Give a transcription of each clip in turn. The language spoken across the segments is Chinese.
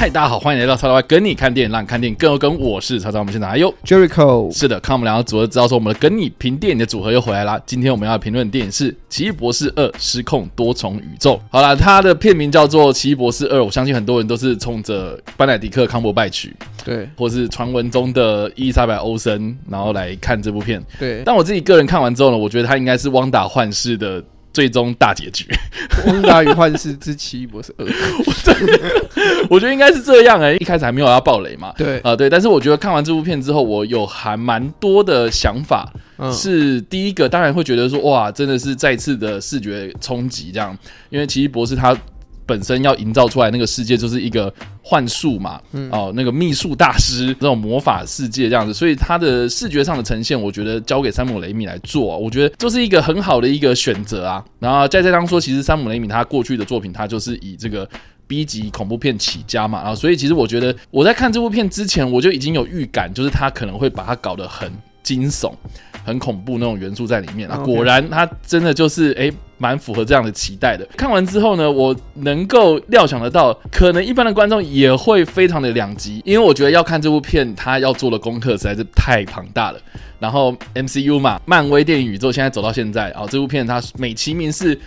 嗨，大家好，欢迎来到超超 Y 跟你看电影，让你看电影更有梗。我是超超，我们现在还有 Jericho，是的，看我们两个组合，知道说我们的跟你评电影的组合又回来啦。今天我们要评论的电影是《奇异博士二：失控多重宇宙》。好啦，它的片名叫做《奇异博士二》，我相信很多人都是冲着班乃迪克康伯拜曲，对或是传闻中的伊丽莎白欧森，然后来看这部片。对，但我自己个人看完之后呢，我觉得它应该是汪达幻视的最终大结局。《汪达与幻视之奇异博士二》，我 我觉得应该是这样哎、一开始还没有要爆雷嘛。对，啊、对，但是我觉得看完这部片之后，我有还蛮多的想法。嗯，是第一个，当然会觉得说，哇，真的是再次的视觉冲击这样，因为奇异博士他本身要营造出来那个世界就是一个幻术嘛，哦，那个秘术大师这种魔法世界这样子，所以他的视觉上的呈现，我觉得交给山姆雷米来做，我觉得就是一个很好的一个选择啊。然后再加上说，其实山姆雷米他过去的作品，他就是以这个。B 级恐怖片起家嘛，然后所以其实我觉得我在看这部片之前，我就已经有预感，就是他可能会把它搞得很惊悚、很恐怖那种元素在里面啊。果然，它真的就是诶蛮符合这样的期待的。看完之后呢，我能够料想得到，可能一般的观众也会非常的两极，因为我觉得要看这部片，他要做的功课实在是太庞大了。然后 MCU 嘛，漫威电影宇宙现在走到现在啊、这部片它美其名是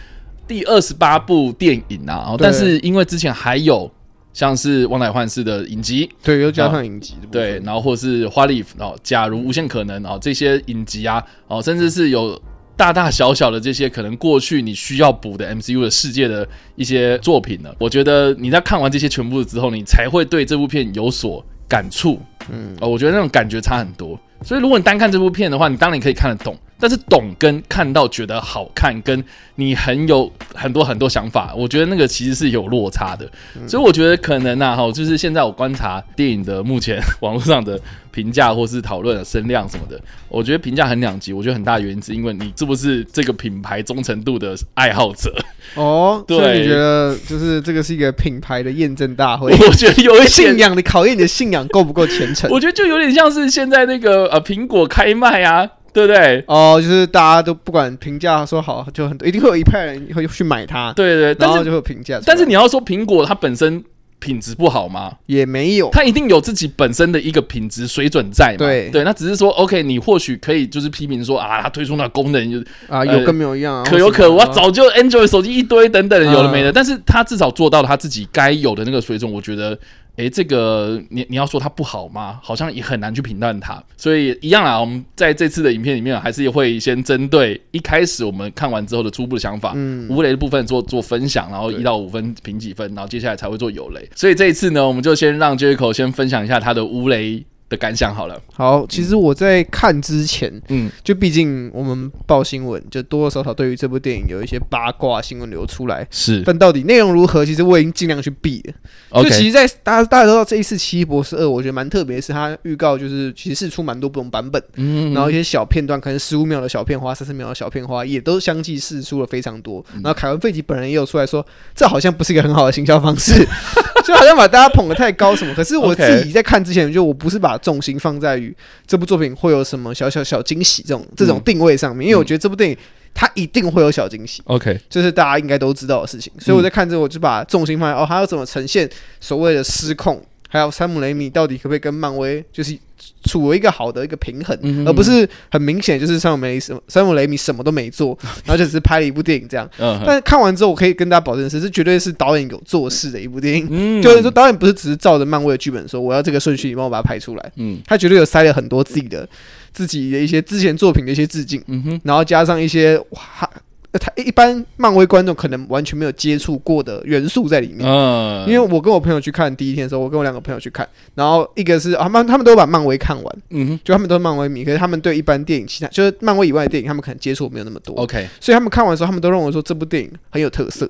第二十八部电影啊，但是因为之前还有像是《旺达与幻视》的影集，对，又加上影集对，然后或是花丽哦，假如无限可能哦，这些影集啊，哦，甚至是有大大小小的这些可能过去你需要补的 MCU 的世界的一些作品呢，我觉得你在看完这些全部之后，你才会对这部片有所感触。嗯，哦，我觉得那种感觉差很多。所以如果你单看这部片的话，你当然可以看得懂。但是懂跟看到觉得好看，跟你很有很多很多想法，我觉得那个其实是有落差的。所以我觉得可能啊，哈，就是现在我观察电影的目前网络上的评价或是讨论的声量什么的，我觉得评价很两极。我觉得很大原因是因为你是不是这个品牌忠诚度的爱好者？哦，对所以你觉得就是这个是一个品牌的验证大会，我觉得有一信，仰的考验，你的信仰够不够虔诚？我觉得就有点像是现在那个呃苹果开卖啊，对不对？哦，就是大家都不管评价说好，就很多，一定会有一派人会去买它，对对，但是然后就会有评价。但是你要说苹果它本身品质不好吗？也没有，它一定有自己本身的一个品质水准在嘛？对对，那只是说 OK，你或许可以就是批评说啊，它推出那功能就啊，有跟没有一样啊，可有可无，啊早就 Android 手机一堆等等的，有的没的。嗯但是它至少做到了它自己该有的那个水准，我觉得。诶，这个你你要说它不好吗？好像也很难去评断它，所以一样啦。我们在这次的影片里面，还是会先针对一开始我们看完之后的初步的想法，嗯，无雷的部分做做分享，然后一到五分评几分，然后接下来才会做有雷。所以这一次呢，我们就先让 Jericho 先分享一下他的无雷的感想好了。好，其实我在看之前，嗯，就毕竟我们报新闻，就多多少少对于这部电影有一些八卦新闻流出来，是但到底内容如何，其实我已经尽量去避了。就其实在，大家大家都知道这一次《奇异博士二》，我觉得蛮特别，是它预告就是其实试出蛮多不同版本，嗯然后一些小片段，可能十五秒的小片花、三十秒的小片花，也都相继试出了非常多。嗯然后凯文·费奇本人也有出来说，这好像不是一个很好的行销方式，就好像把大家捧得太高什么。可是我自己在看之前，就我不是把重心放在于这部作品会有什么小小小惊喜这种这种嗯。定位上面，因为我觉得这部电影它一定会有小惊喜。OK，这是大家应该都知道的事情，所以我在看这，我就把重心放在哦，它要怎么呈现所谓的失控，还有山姆雷米到底可不可以跟漫威就是处为一个好的一个平衡，嗯而不是很明显就是山姆雷什么山姆雷米什么都没做，然后就只是拍了一部电影这样。嗯但是看完之后，我可以跟大家保证的是，这绝对是导演有做事的一部电影。嗯就是说，导演不是只是照着漫威的剧本说，我要这个顺序，你帮我把它拍出来。嗯他绝对有塞了很多自己的、自己的一些之前作品的一些致敬。然后加上一些哇，呃他一般漫威观众可能完全没有接触过的元素在里面。嗯，因为我跟我朋友去看第一天的时候，我跟我两个朋友去看，然后一个是啊他们他们都把漫威看完，嗯哼就他们都是漫威迷，可是他们对一般电影其他就是漫威以外的电影，他们可能接触没有那么多，OK，所以他们看完的时候，他们都认为说这部电影很有特色。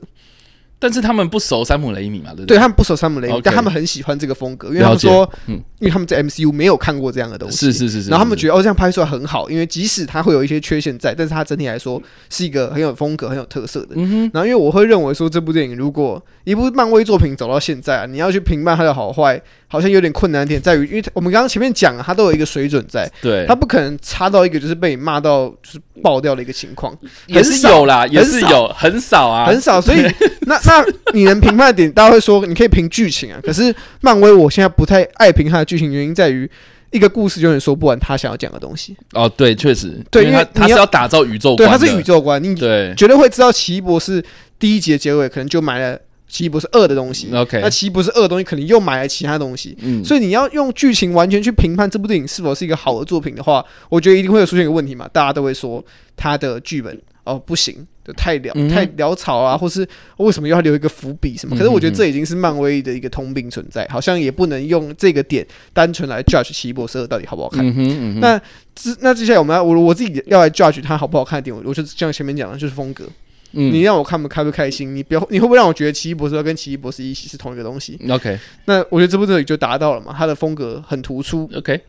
但是他们不熟山姆雷米嘛，对不对？他们不熟山姆雷米但他们很喜欢这个风格，因为他们说，嗯。因为他们在 MCU 没有看过这样的东西，是是是是，然后他们觉得哦，这样拍出来很好，因为即使它会有一些缺陷在，但是它整体来说是一个很有风格、很有特色的。嗯哼，然后，因为我会认为说，这部电影如果一部漫威作品走到现在啊，你要去评判它的好坏，好像有点困难点在于，因为我们刚刚前面讲了，它都有一个水准在，对他，不可能差到一个就是被你骂到就是爆掉的一个情况，也是有啦，也是有，很少啊，很少。所以，那那你能评判的点，大家会说你可以评剧情啊，可是漫威我现在不太爱评它的剧情，原因在于。一个故事永远说不完他想要讲的东西，哦，对，确实，对因为他他是要打造宇宙对，观对，他是宇宙观，你对绝对会知道奇异博士第一集的结尾可能就埋了奇异博士二的东西，，OK，那奇异博士二的东西可能又买了其他东西，嗯，所以你要用剧情完全去评判这部电影是否是一个好的作品的话，我觉得一定会有出现一个问题嘛，大家都会说他的剧本哦不行，就太潦、嗯太潦草啊，或是为什么又要留一个伏笔什么？可是我觉得这已经是漫威的一个通病存在，好像也不能用这个点单纯来 judge 奇异博士二到底好不好看。嗯哼嗯哼，那之那接下来我们要我我自己要来 judge 它好不好看的点，我我就像前面讲的，就是风格。嗯你让我看不开不开心，你不要你会不会让我觉得奇异博士二跟奇异博士一起是同一个东西？OK 那我觉得这部电影就达到了嘛，它的风格很突出。OK，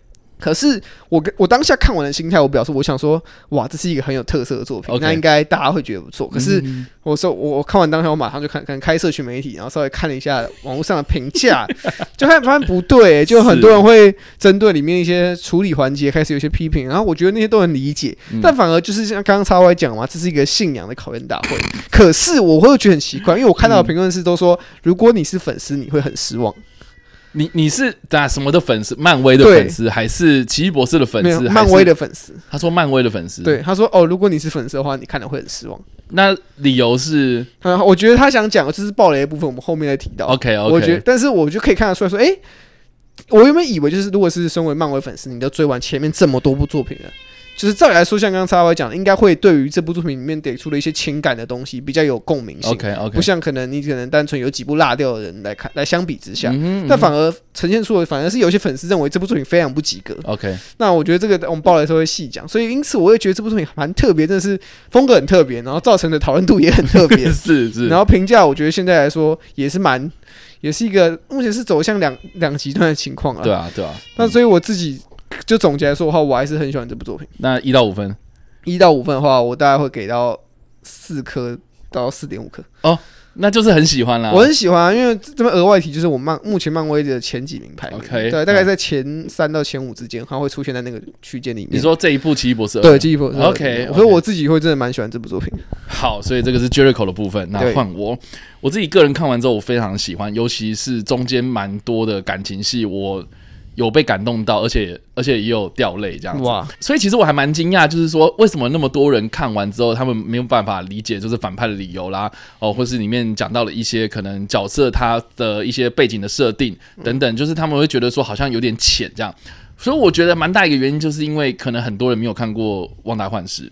可是我跟我当下看完的心态，我表示我想说，哇，这是一个很有特色的作品那应该大家会觉得不错。可是嗯我说我我看完当下，我马上就看看开社群媒体，然后稍微看了一下网络上的评价，就看发现不对、就很多人会针对里面一些处理环节开始有些批评，然后我觉得那些都能理解，嗯但反而就是像刚刚叉 Y 讲嘛，这是一个信仰的考验大会。可是我会觉得很奇怪，因为我看到的评论是都说，如果你是粉丝，你会很失望。你你是打什么的粉丝？漫威的粉丝还是奇异博士的粉丝？漫威？的粉丝，他说漫威的粉丝。，对他说哦，如果你是粉丝的话，你看了会很失望。那理由是嗯，我觉得他想讲的就是暴雷的部分，我们后面再提到。OK 我觉得 OK，，但是我就可以看得出来说，诶，我原本以为就是，如果是身为漫威粉丝，你都追完前面这么多部作品了，就是照理来说，像刚刚叉 Y 讲的，应该会对于这部作品里面给出的一些情感的东西比较有共鸣性 OK OK，不像可能你可能单纯有几部落掉的人来看来相比之下。但反而呈现出的反而是有些粉丝认为这部作品非常不及格，OK 那我觉得这个我们报的时候会细讲，所以因此我也觉得这部作品蛮特别，真的是风格很特别，然后造成的讨论度也很特别，是是，然后评价我觉得现在来说也是蛮，也是一个目前是走向两两极端的情况啊。对啊对啊。那所以我自己就总结来说的话，我还是很喜欢这部作品。那一到五分，一到五分的话，我大概会给到四颗到四点五颗。哦那就是很喜欢啦。我很喜欢、啊，因为这边额外提就是我漫目前漫威的前几名排名 OK，对，大概嗯在前三到前五之间，它会出现在那个区间里面。你说这一部奇异博士对，《奇异博士 OK，所以我自己会真的蛮喜欢这部作品。好，所以这个是 Jericho 的部分。那对换我，我自己个人看完之后，我非常喜欢，尤其是中间蛮多的感情戏，我有被感动到，而且而且也有掉泪这样子。哇，所以其实我还蛮惊讶，就是说为什么那么多人看完之后，他们没有办法理解就是反派的理由啦，哦，或是里面讲到了一些可能角色他的一些背景的设定等等，就是他们会觉得说好像有点浅这样。所以我觉得蛮大一个原因，就是因为可能很多人没有看过《旺达幻视》，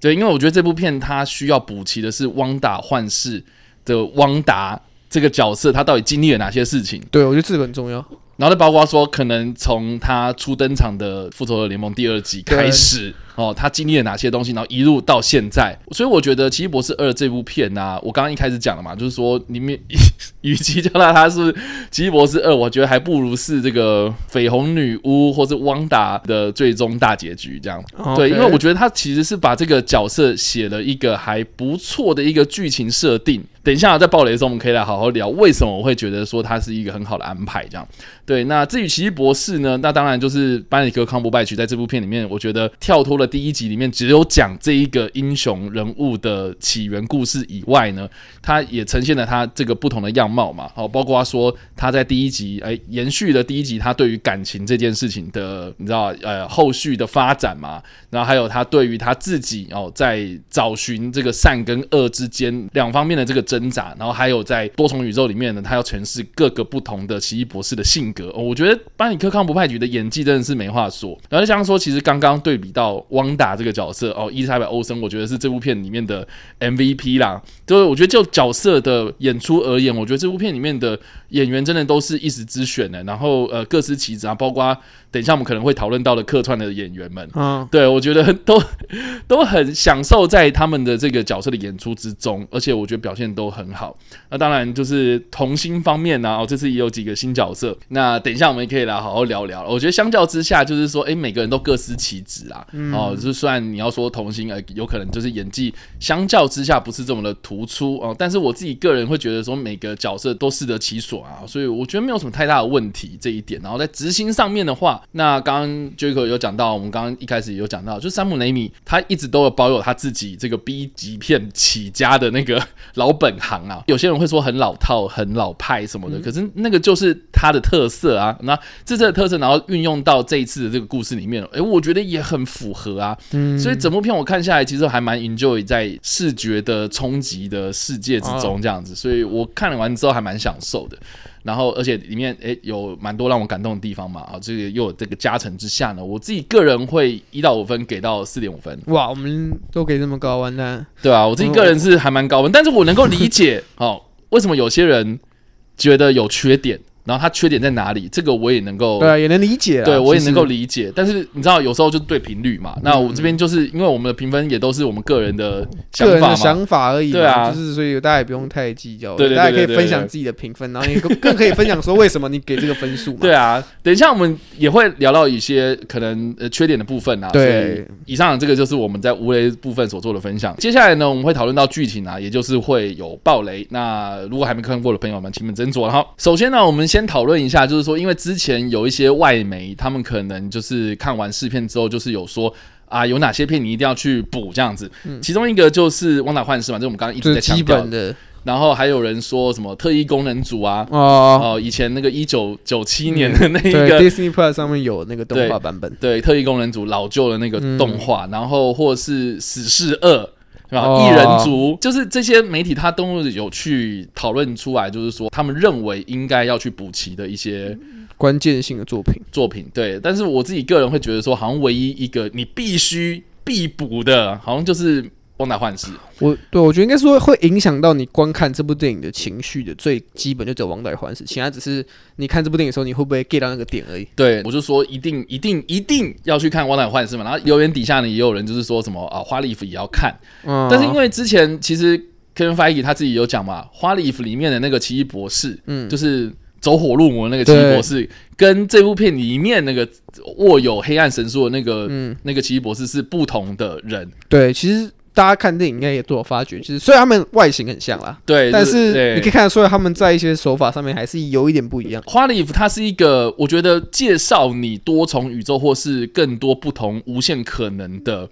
对，因为我觉得这部片它需要补齐的是汪达幻视的汪达这个角色，他到底经历了哪些事情。对我觉得这个很重要。然后再包括说，可能从他初登场的《复仇者联盟》第二集开始，哦，他经历了哪些东西，然后一路到现在，所以我觉得《奇异博士二》这部片呢、我刚刚一开始讲了嘛，就是说里面 与其叫它它是《奇异博士二》，我觉得还不如是这个绯红女巫或是汪达的最终大结局这样。对，因为我觉得他其实是把这个角色写了一个还不错的一个剧情设定。等一下在暴雷的时候，我们可以来好好聊为什么我会觉得说它是一个很好的安排。这样，对。那至于奇异博士呢，那当然就是班尼克康伯拜奇在这部片里面，我觉得跳脱了第一集里面只有讲这一个英雄人物的起源故事以外呢，他也呈现了他这个不同的样貌嘛。好，包括说他在第一集，哎，延续了第一集他对于感情这件事情的，你知道，呃，后续的发展嘛。然后还有他对于他自己哦，在找寻这个善跟恶之间两方面的这个挣扎，然后还有在多重宇宙里面呢，他要诠释各个不同的奇异博士的性格。我觉得班尼克康不派局的演技真的是没话说。然后就像说，其实刚刚对比到《汪达这个角色哦，伊莎白·欧森，我觉得是这部片里面的 MVP 啦。就是我觉得就角色的演出而言，我觉得这部片里面的演员真的都是一时之选的。然后呃，各司其职啊，包括等一下我们可能会讨论到的客串的演员们，嗯，对我觉得都 都很享受在他们的这个角色的演出之中，而且我觉得表现都很好。那当然就是童星方面呢，哦，这次也有几个新角色。那等一下我们也可以来好好聊聊。我觉得相较之下，就是说，诶，每个人都各司其职啊。哦，就是虽然你要说童星，呃，有可能就是演技相较之下不是这么的突出哦，但是我自己个人会觉得说，每个角色都适得其所啊，所以我觉得没有什么太大的问题这一点。然后在执行上面的话，那刚刚 Jaco 有讲到，我们刚刚一开始有讲到，就是山姆雷米他一直都有保有他自己这个 B 级片起家的那个老本行啊。有些人会说很老套、很老派什么的，可是那个就是他的特色啊。那这次的特色，然后运用到这一次的这个故事里面，诶，我觉得也很符合啊。嗯所以整部片我看下来，其实还蛮 enjoy 在视觉的冲击的世界之中这样子，所以我看完之后还蛮享受的。然后，而且里面诶有蛮多让我感动的地方嘛，啊，这个又有这个加成之下呢，我自己个人会一到五分给到四点五分，哇，我们都给这么高，完蛋。对啊，我自己个人是还蛮高分，但是我能够理解 哦，为什么有些人觉得有缺点，然后它缺点在哪里，这个我也能够对啊，也能理解对我也能够理解，但是你知道，有时候就是对频率嘛。那我这边就是因为我们的评分也都是我们个人的想个人的法嘛，想法而已嘛。对啊就是所以大家也不用太计较，对对对大家可以对对对分享自己的评分，然后你更更可以分享说为什么你给这个分数嘛。对啊。等一下我们也会聊到一些可能呃缺点的部分啊。对以以上这个就是我们在无雷部分所做的分享。接下来呢，我们会讨论到剧情啊，也就是会有爆雷。那如果还没看过的朋友们，请们斟酌。然后首先呢，我们先讨论一下，就是说，因为之前有一些外媒，他们可能就是看完试片之后，就是有说。啊，有哪些片你一定要去补这样子？其中一个就是《汪达幻视》嘛，这是我们刚刚一直在强调本。的然后还有人说什么特异功能组啊，哦。哦，以前那个一九九七年的那一对个。，Disney Plus 上面有那个动画版本。对特异功能组老旧的那个动画，然后或是《死侍二》是吧？哦异人族就是这些媒体，他都有去讨论出来，就是说他们认为应该要去补齐的一些关键性的作品。作品。对，但是我自己个人会觉得说，好像唯一一个你必须必补的，好像就是《汪达幻视》。我对我觉得应该说会影响到你观看这部电影的情绪的，最基本就只有《王代欢事》，其他只是你看这部电影的时候你会不会 get 到那个点而已。对，我就说一定一定一定要去看《汪达幻视》嘛。然后留言底下呢，也有人就是说什么啊，花里服也要看。嗯，但是因为之前其实 Kevin Feige 他自己有讲嘛，花里服里面的那个奇异博士，嗯就是走火入魔的那个奇异博士，跟这部片里面那个握有黑暗神术的那个、嗯那个奇异博士是不同的人。对，其实大家看电影应该也都有发觉，就是虽然他们外形很像啦，对，但是你可以看得出来他们在一些手法上面还是有一点不一样。花里服它是一个，我觉得介绍你多重宇宙或是更多不同无限可能的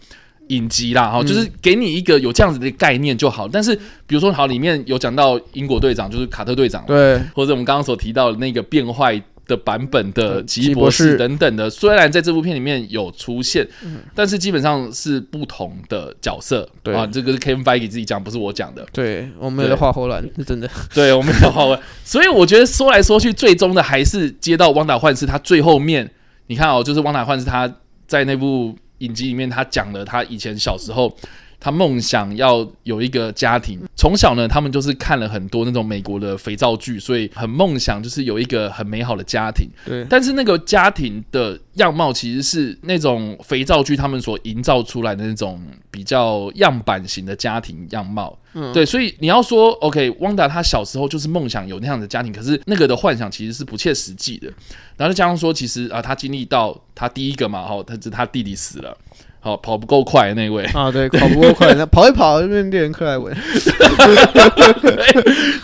影集啦，哈、嗯就是给你一个有这样子的概念就好。但是比如说，好，里面有讲到英国队长，就是卡特队长，对，或者我们刚刚所提到的那个变坏的版本的嗯奇异博士等等的，虽然在这部片里面有出现，但是基本上是不同的角色。对啊，这个是 Kevin Feige 自己讲，不是我讲的。对，我没有在画后栏，是真的。对，我没有好问，所以我觉得说来说去，最终的还是接到汪达幻视他最后面，你看哦，就是汪达幻视他在那部影集里面，他讲了他以前小时候。他梦想要有一个家庭，从小呢，他们就是看了很多那种美国的肥皂剧，所以很梦想就是有一个很美好的家庭。对，但是那个家庭的样貌其实是那种肥皂剧他们所营造出来的那种比较样板型的家庭样貌。嗯对，所以你要说，OK，汪达他小时候就是梦想有那样的家庭，可是那个的幻想其实是不切实际的。然后再加上说，其实啊，他经历到他第一个嘛，哈，他是他弟弟死了，好跑不够快的那位，啊，对，跑不够快，那跑一跑就变变人克莱文。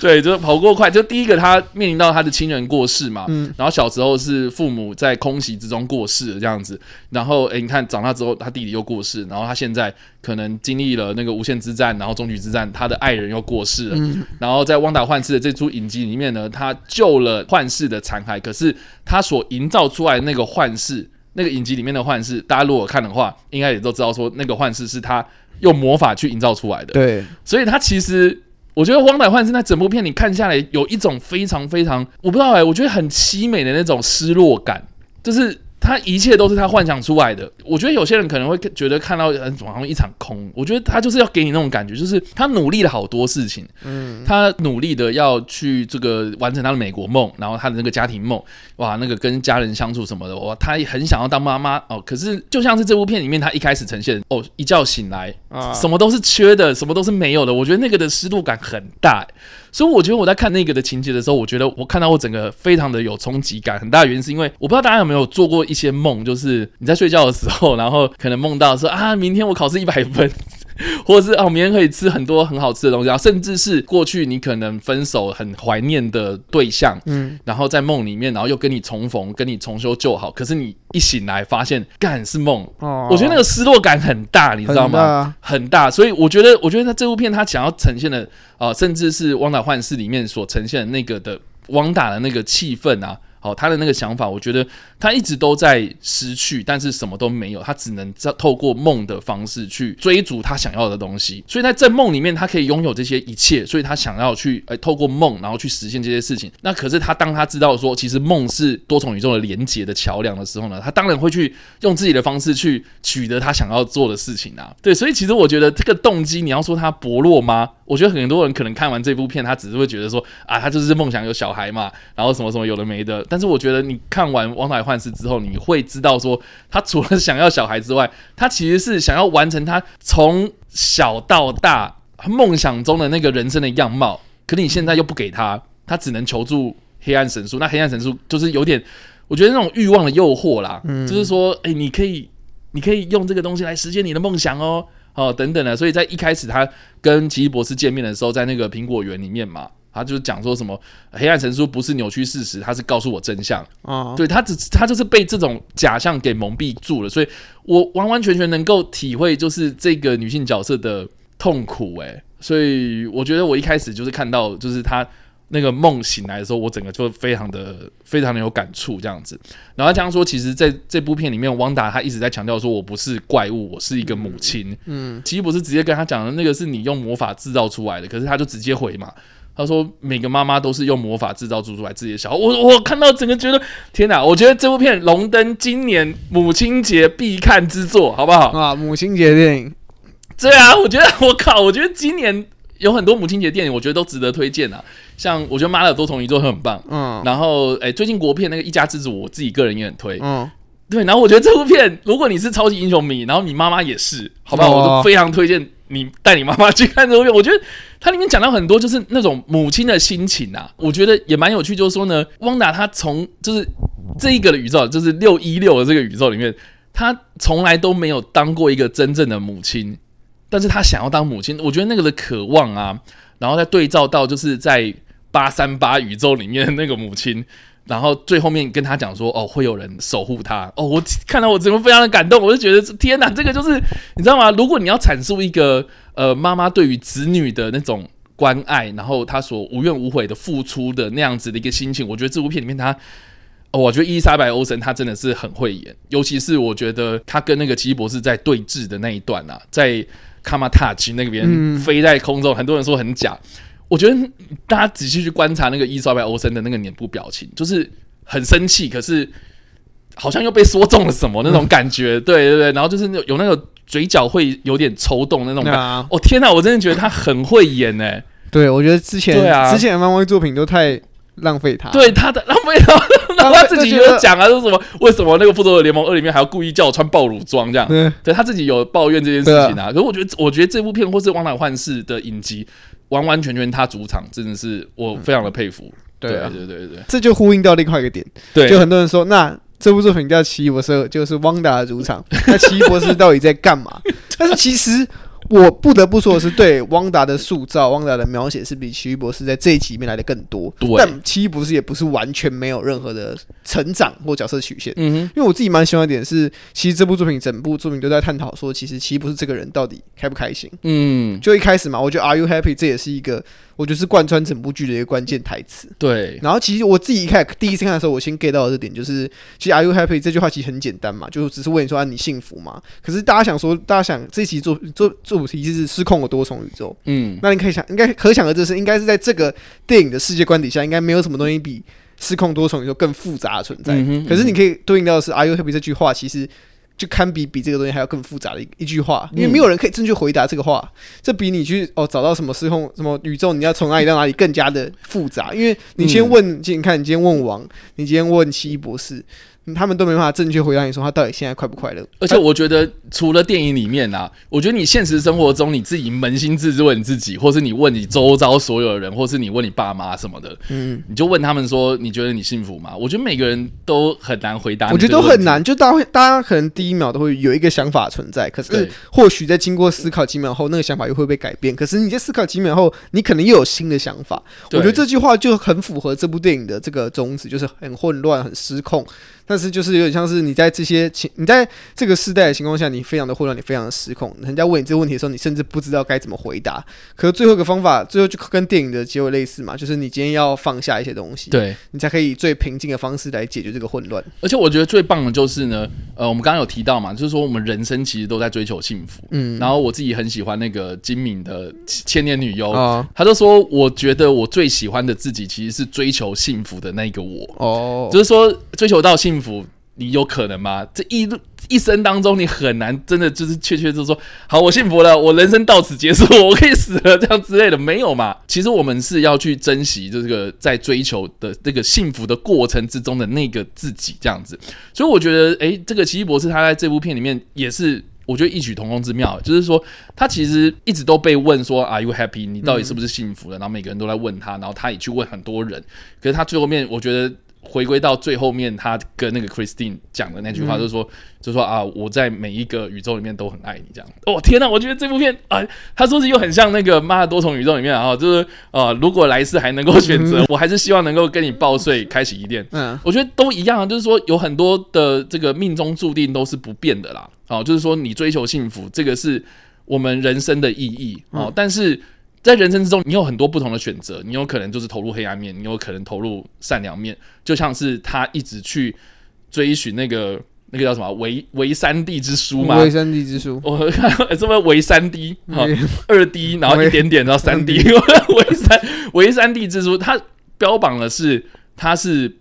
对，就是跑不够快。就第一个，他面临到他的亲人过世嘛，嗯然后小时候是父母在空袭之中过世的这样子，然后诶，你看长大之后，他弟弟又过世，然后他现在可能经历了那个无限之战，然后终局之战，他的爱人又过世了，嗯然后在《汪达幻视》的这出影集里面呢，他救了幻视的残骸，可是他所营造出来的那个幻视，那个影集里面的幻视，大家如果看的话，应该也都知道说那个幻视是他用魔法去营造出来的，对，所以他其实。我觉得《汪仔幻视》那整部片你看下来，有一种非常非常我不知道哎、我觉得很凄美的那种失落感，就是他他一切都是他幻想出来的。我觉得有些人可能会觉得看到嗯，好像一场空。我觉得他就是要给你那种感觉，就是他努力了好多事情，嗯，他努力的要去这个完成他的美国梦，然后他的那个家庭梦，哇，那个跟家人相处什么的，哇，他也很想要当妈妈哦。可是就像是这部片里面，他一开始呈现哦，一觉醒来啊，什么都是缺的，什么都是没有的。我觉得那个的失落感很大。所以我觉得我在看那个的情节的时候，我觉得我看到我整个非常的有冲击感。很大原因是因为我不知道大家有没有做过一些梦，就是你在睡觉的时候，然后可能梦到说啊，明天我考试一百分。或者是哦，明天可以吃很多很好吃的东西啊，甚至是过去你可能分手很怀念的对象，嗯，然后在梦里面，然后又跟你重逢，跟你重修旧好，可是你一醒来发现，干是梦，哦，我觉得那个失落感很大，你知道吗？很大，所以我觉得，我觉得他这部片他想要呈现的啊，甚至是《汪达幻视》里面所呈现的那个的汪达的那个气氛啊。好，他的那个想法，我觉得他一直都在失去，但是什么都没有，他只能在透过梦的方式去追逐他想要的东西。所以他在梦里面，他可以拥有这些一切，所以他想要去诶透过梦，然后去实现这些事情。那可是他当他知道说，其实梦是多重宇宙的连接的桥梁的时候呢，他当然会去用自己的方式去取得他想要做的事情啊。对，所以其实我觉得这个动机，你要说他薄弱吗？我觉得很多人可能看完这部片，他只是会觉得说啊，他就是梦想有小孩嘛，然后什么什么有的没的。但是我觉得你看完《王牌幻视》之后，你会知道说，他除了想要小孩之外，他其实是想要完成他从小到大梦想中的那个人生的样貌。可你现在又不给他，他只能求助黑暗神树。那黑暗神树就是有点，我觉得那种欲望的诱惑啦，就是说，哎，你可以，你可以用这个东西来实现你的梦想哦。哦，等等的，所以在一开始他跟奇异博士见面的时候，在那个苹果园里面嘛，他就是讲说什么黑暗神书不是扭曲事实，他是告诉我真相啊。对他只他就是被这种假象给蒙蔽住了，所以我完完全全能够体会就是这个女性角色的痛苦诶，所以我觉得我一开始就是看到就是他。那个梦醒来的时候，我整个就非常的、非常的有感触，这样子。然后这样说，其实在这部片里面，汪达他一直在强调说：“我不是怪物，我是一个母亲。”嗯，其实不是直接跟他讲的那个是你用魔法制造出来的，可是他就直接回嘛。他说：“每个妈妈都是用魔法制造出出来自己的小孩。”我我看到整个觉得天哪！我觉得这部片龙登今年母亲节必看之作，好不好？啊，母亲节电影。对啊，我觉得我靠，我觉得今年。有很多母亲节电影，我觉得都值得推荐啊。像我觉得《妈的多重宇宙》很棒，嗯。然后，哎，最近国片那个《一家之主》，我自己个人也很推，嗯。对，然后我觉得这部片，如果你是超级英雄迷，然后你妈妈也是，好吧，我都非常推荐你带你妈妈去看这部片。我觉得它里面讲到很多，就是那种母亲的心情啊，我觉得也蛮有趣。就是说呢，汪达她从就是这一个的宇宙，就是六一六的这个宇宙里面，她从来都没有当过一个真正的母亲。但是他想要当母亲，我觉得那个的渴望啊，然后再对照到就是在八三八宇宙里面的那个母亲，然后最后面跟他讲说，哦，会有人守护他。哦，我看到我整个非常的感动，我就觉得天哪，这个就是你知道吗？如果你要阐述一个呃妈妈对于子女的那种关爱，然后她所无怨无悔的付出的那样子的一个心情，我觉得这部片里面他，我觉得伊莎白欧森她真的是很会演，尤其是我觉得她跟那个奇异博士在对峙的那一段啊，在。卡马塔奇那边飞在空中，很多人说很假。我觉得大家仔细去观察那个伊莎白欧森的那个脸部表情，就是很生气，可是好像又被说中了什么那种感觉。对对对，然后就是有那个嘴角会有点抽动那种感。哦天哪，我真的觉得他很会演哎。对，我觉得之前之前的漫威作品都太。浪费他，对他的浪费他，然后他自己有讲啊，说什么为什么那个复仇者联盟二里面还要故意叫我穿暴乳装这样？对，他自己有抱怨这件事情啊。可是我觉得，我觉得这部片或是《汪达幻视》的影集，完完全全他主场，真的是我非常的佩服。对啊对对对，这就呼应到另外一个点。对，就很多人说，那这部作品叫《奇异博士》，就是汪达的主场，那奇异博士到底在干嘛？但是其实。我不得不说的是，对汪达的塑造、汪达的描写是比奇异博士在这一集里面来的更多。但奇异博士也不是完全没有任何的成长或角色曲线。嗯哼，因为我自己蛮喜欢一点是，其实这部作品整部作品都在探讨说，其实奇异博士这个人到底开不开心。嗯，就一开始嘛，我觉得 Are you happy？这也是一个。我觉得是贯穿整部剧的一个关键台词。对，然后其实我自己一开始第一次看的时候，我先 get 到的这点就是，其实 Are you happy 这句话其实很简单嘛，就只是问你说啊你幸福吗？可是大家想说，大家想这期做做做主题就是失控的多重宇宙。嗯，那你可以想，应该可想而知是应该是在这个电影的世界观底下，应该没有什么东西比失控多重宇宙更复杂的存在。嗯哼可是你可以对应到的是 “Are you happy” 这句话，其实就堪比比这个东西还要更复杂的一一句话，因为嗯没有人可以正确回答这个话，这比你去哦找到什么失控什么宇宙，你要从哪里到哪里更加的复杂。因为你先问，你看你今天问王，你今天问奇异博士。他们都没办法正确回答你说他到底现在快不快乐，而且我觉得，除了电影里面啊，我觉得你现实生活中你自己扪心自问你自己，或是你问你周遭所有的人，或是你问你爸妈什么的，嗯，你就问他们说，你觉得你幸福吗？我觉得每个人都很难回答，我觉得都很难，。就大家会，大家可能第一秒都会有一个想法存在，可是或许在经过思考几秒后，那个想法又会被改变。可是你在思考几秒后，你可能又有新的想法。我觉得这句话就很符合这部电影的这个宗旨，就是很混乱、很失控，但是就是有点像是你在这些情，你在这个时代的情况下，你非常的混乱，你非常的失控。人家问你这个问题的时候，你甚至不知道该怎么回答。可是最后一个方法，最后就跟电影的结尾类似嘛，就是你今天要放下一些东西，对，你才可以以最平静的方式来解决这个混乱。而且我觉得最棒的就是呢，呃，我们刚刚有提到嘛，就是说我们人生其实都在追求幸福。嗯，然后我自己很喜欢那个金敏的《千年女优》啊，他就说，我觉得我最喜欢的自己其实是追求幸福的那个我。哦，就是说，追求到幸福，你有可能吗？这一路一生当中，你很难真的就是确确就是说，好，我幸福了，我人生到此结束，我可以死了，这样之类的，没有嘛？其实我们是要去珍惜这个在追求的这个幸福的过程之中的那个自己，这样子。所以我觉得，诶，这个奇异博士他在这部片里面也是。我觉得异曲同工之妙，就是说他其实一直都被问说 “Are you happy？” 你到底是不是幸福的？然后每个人都在问他，然后他也去问很多人。可是他最后面，我觉得回归到最后面，他跟那个 Christine 讲的那句话，就是说，就是说啊，我在每一个宇宙里面都很爱你，这样。哦，天哪！我觉得这部片啊，他说是又很像那个《妈的多重宇宙》里面啊，就是呃，如果来世还能够选择，我还是希望能够跟你报税，开启一店。嗯，我觉得都一样啊，就是说有很多的这个命中注定都是不变的啦。哦，就是说你追求幸福，这个是我们人生的意义哦。但是在人生之中，你有很多不同的选择，你有可能就是投入黑暗面，你有可能投入善良面，就像是他一直去追寻那个那个叫什么维维三 D 之书嘛。维三 D 之书，我看 什么维三 D 哈二 D，然后一点点，然后三 D，维三维三 D 之书，它标榜的是它是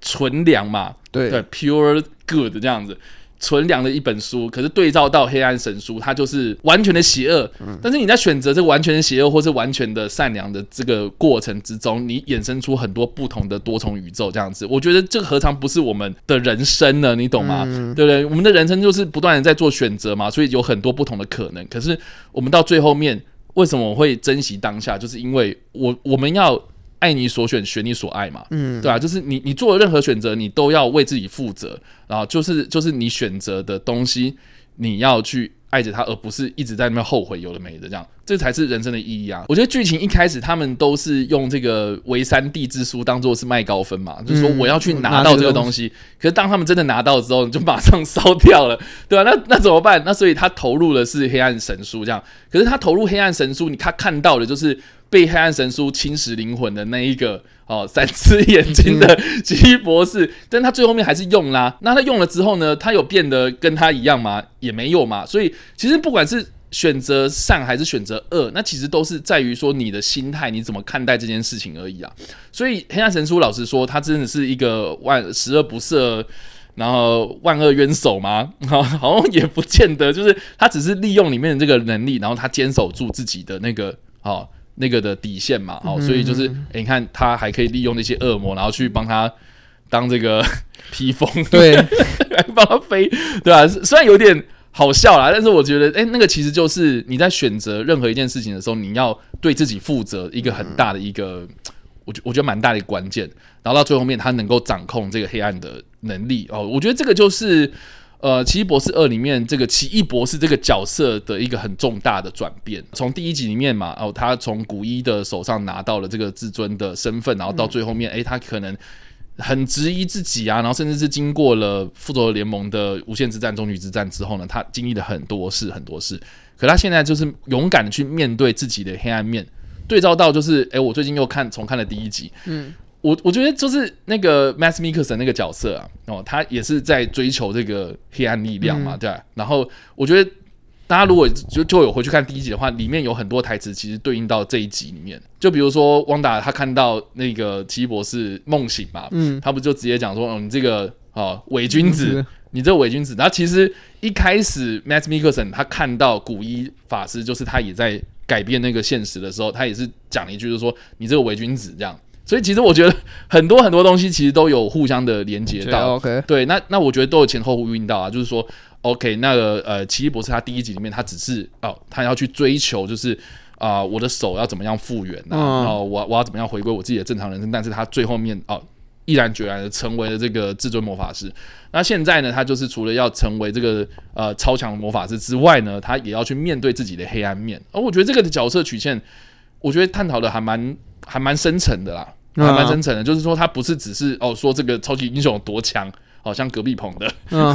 纯良嘛，对对，pure good 这样子。纯良的一本书，可是对照到黑暗神书，它就是完全的邪恶。但是你在选择这个完全的邪恶或是完全的善良的这个过程之中，你衍生出很多不同的多重宇宙，这样子，我觉得这个何尝不是我们的人生呢？你懂吗？对不对？我们的人生就是不断的在做选择嘛，所以有很多不同的可能。可是我们到最后面，为什么我会珍惜当下？就是因为我我们要爱你所选，选你所爱嘛。嗯，对啊，就是你你做的任何选择，你都要为自己负责，然后就是就是你选择的东西，你要去爱着他，而不是一直在那边后悔有的没的这样，这才是人生的意义啊！我觉得剧情一开始他们都是用这个维三地之书当做是卖高分嘛，就是说我要去拿到这个东西，可是当他们真的拿到之后，你就马上烧掉了，对吧、那那怎么办？那所以他投入的是黑暗神书这样，可是他投入黑暗神书，你他看到的就是被黑暗神书侵蚀灵魂的那一个哦，三只眼睛的奇异博士，但他最后面还是用啦。那他用了之后呢？他有变得跟他一样吗？也没有嘛。所以其实不管是选择善还是选择恶，那其实都是在于说你的心态，你怎么看待这件事情而已啊。所以黑暗神书老实说，他真的是一个万十恶不赦。然后万恶冤首吗？好像也不见得，就是他只是利用里面的这个能力，然后他坚守住自己的那个哦那个的底线嘛，哦，所以就是诶你看他还可以利用那些恶魔，然后去帮他当这个 披风，对，来 帮他飞，对吧、虽然有点好笑啦，但是我觉得，哎、那个其实就是你在选择任何一件事情的时候，你要对自己负责一个很大的一个，我觉我觉得蛮大的一个关键。然后到最后面，他能够掌控这个黑暗的能力哦，我觉得这个就是。呃，《奇异博士二》里面这个奇异博士这个角色的一个很重大的转变，从第一集里面嘛，哦，他从古一的手上拿到了这个至尊的身份，然后到最后面，诶，他可能很质疑自己啊，然后甚至是经过了复仇者联盟的无限之战、终局之战之后呢，他经历了很多事，很多事。可他现在就是勇敢的去面对自己的黑暗面。对照到就是，诶，我最近又看重看了第一集，嗯，我我觉得就是那个 Max Mikkelsen 那个角色啊，哦，他也是在追求这个黑暗力量嘛，嗯对吧、然后我觉得大家如果就就有回去看第一集的话，里面有很多台词其实对应到这一集里面。就比如说汪达他看到那个奇异博士梦醒嘛，嗯，他不就直接讲说，哦，你这个哦伪君子，你这个伪君子。然后其实一开始 Matt Mikkelsen 他看到古一法师，就是他也在改变那个现实的时候，他也是讲了一句，就是说你这个伪君子这样。所以其实我觉得很多很多东西其实都有互相的连接到。对，那那我觉得都有前后呼应到啊，就是说，OK，那个呃，奇异博士他第一集里面他只是哦，他要去追求就是。啊、我的手要怎么样复原啊？嗯然后我我要怎么样回归我自己的正常人生？但是他最后面哦，毅然决然的成为了这个至尊魔法师。那现在呢，他就是除了要成为这个呃超强魔法师之外呢，他也要去面对自己的黑暗面。而我觉得这个的角色曲线，我觉得探讨的还蛮还蛮深层的啦，还蛮深层的。就是说，他不是只是哦说这个超级英雄有多强。好像隔壁棚的，嗯，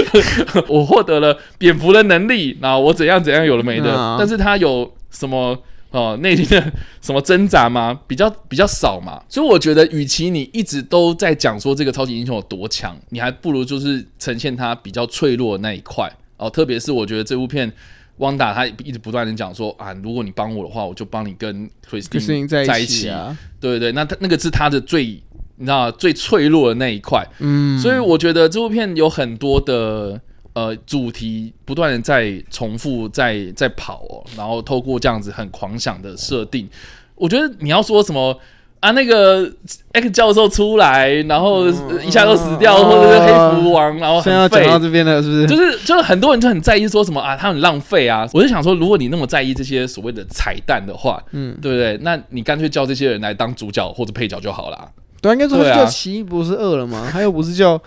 我获得了蝙蝠的能力，那我怎样怎样有了没的，嗯但是他有什么哦内心的什么挣扎吗？比较比较少嘛，所以我觉得，与其你一直都在讲说这个超级英雄有多强，你还不如就是呈现他比较脆弱的那一块哦。特别是我觉得这部片，汪达他一直不断的讲说啊，如果你帮我的话，我就帮你跟 Christine 在在一起。起啊，对对对，那他那个是他的最你知道最脆弱的那一块。嗯，所以我觉得这部片有很多的呃主题不断的在重复，在在跑哦，然后透过这样子很狂想的设定，我觉得你要说什么。啊，那个 X 教授出来，然后呃一下就死掉，嗯或者是黑蝠王，然后现在要，讲到这边了，是不是？就是就是很多人就很在意说什么啊，他很浪费啊。我就想说，如果你那么在意这些所谓的彩蛋的话，嗯，对不对？那你干脆叫这些人来当主角或者配角就好啦。对啊，应该说对啊叫奇异博士二了嘛，他又不是叫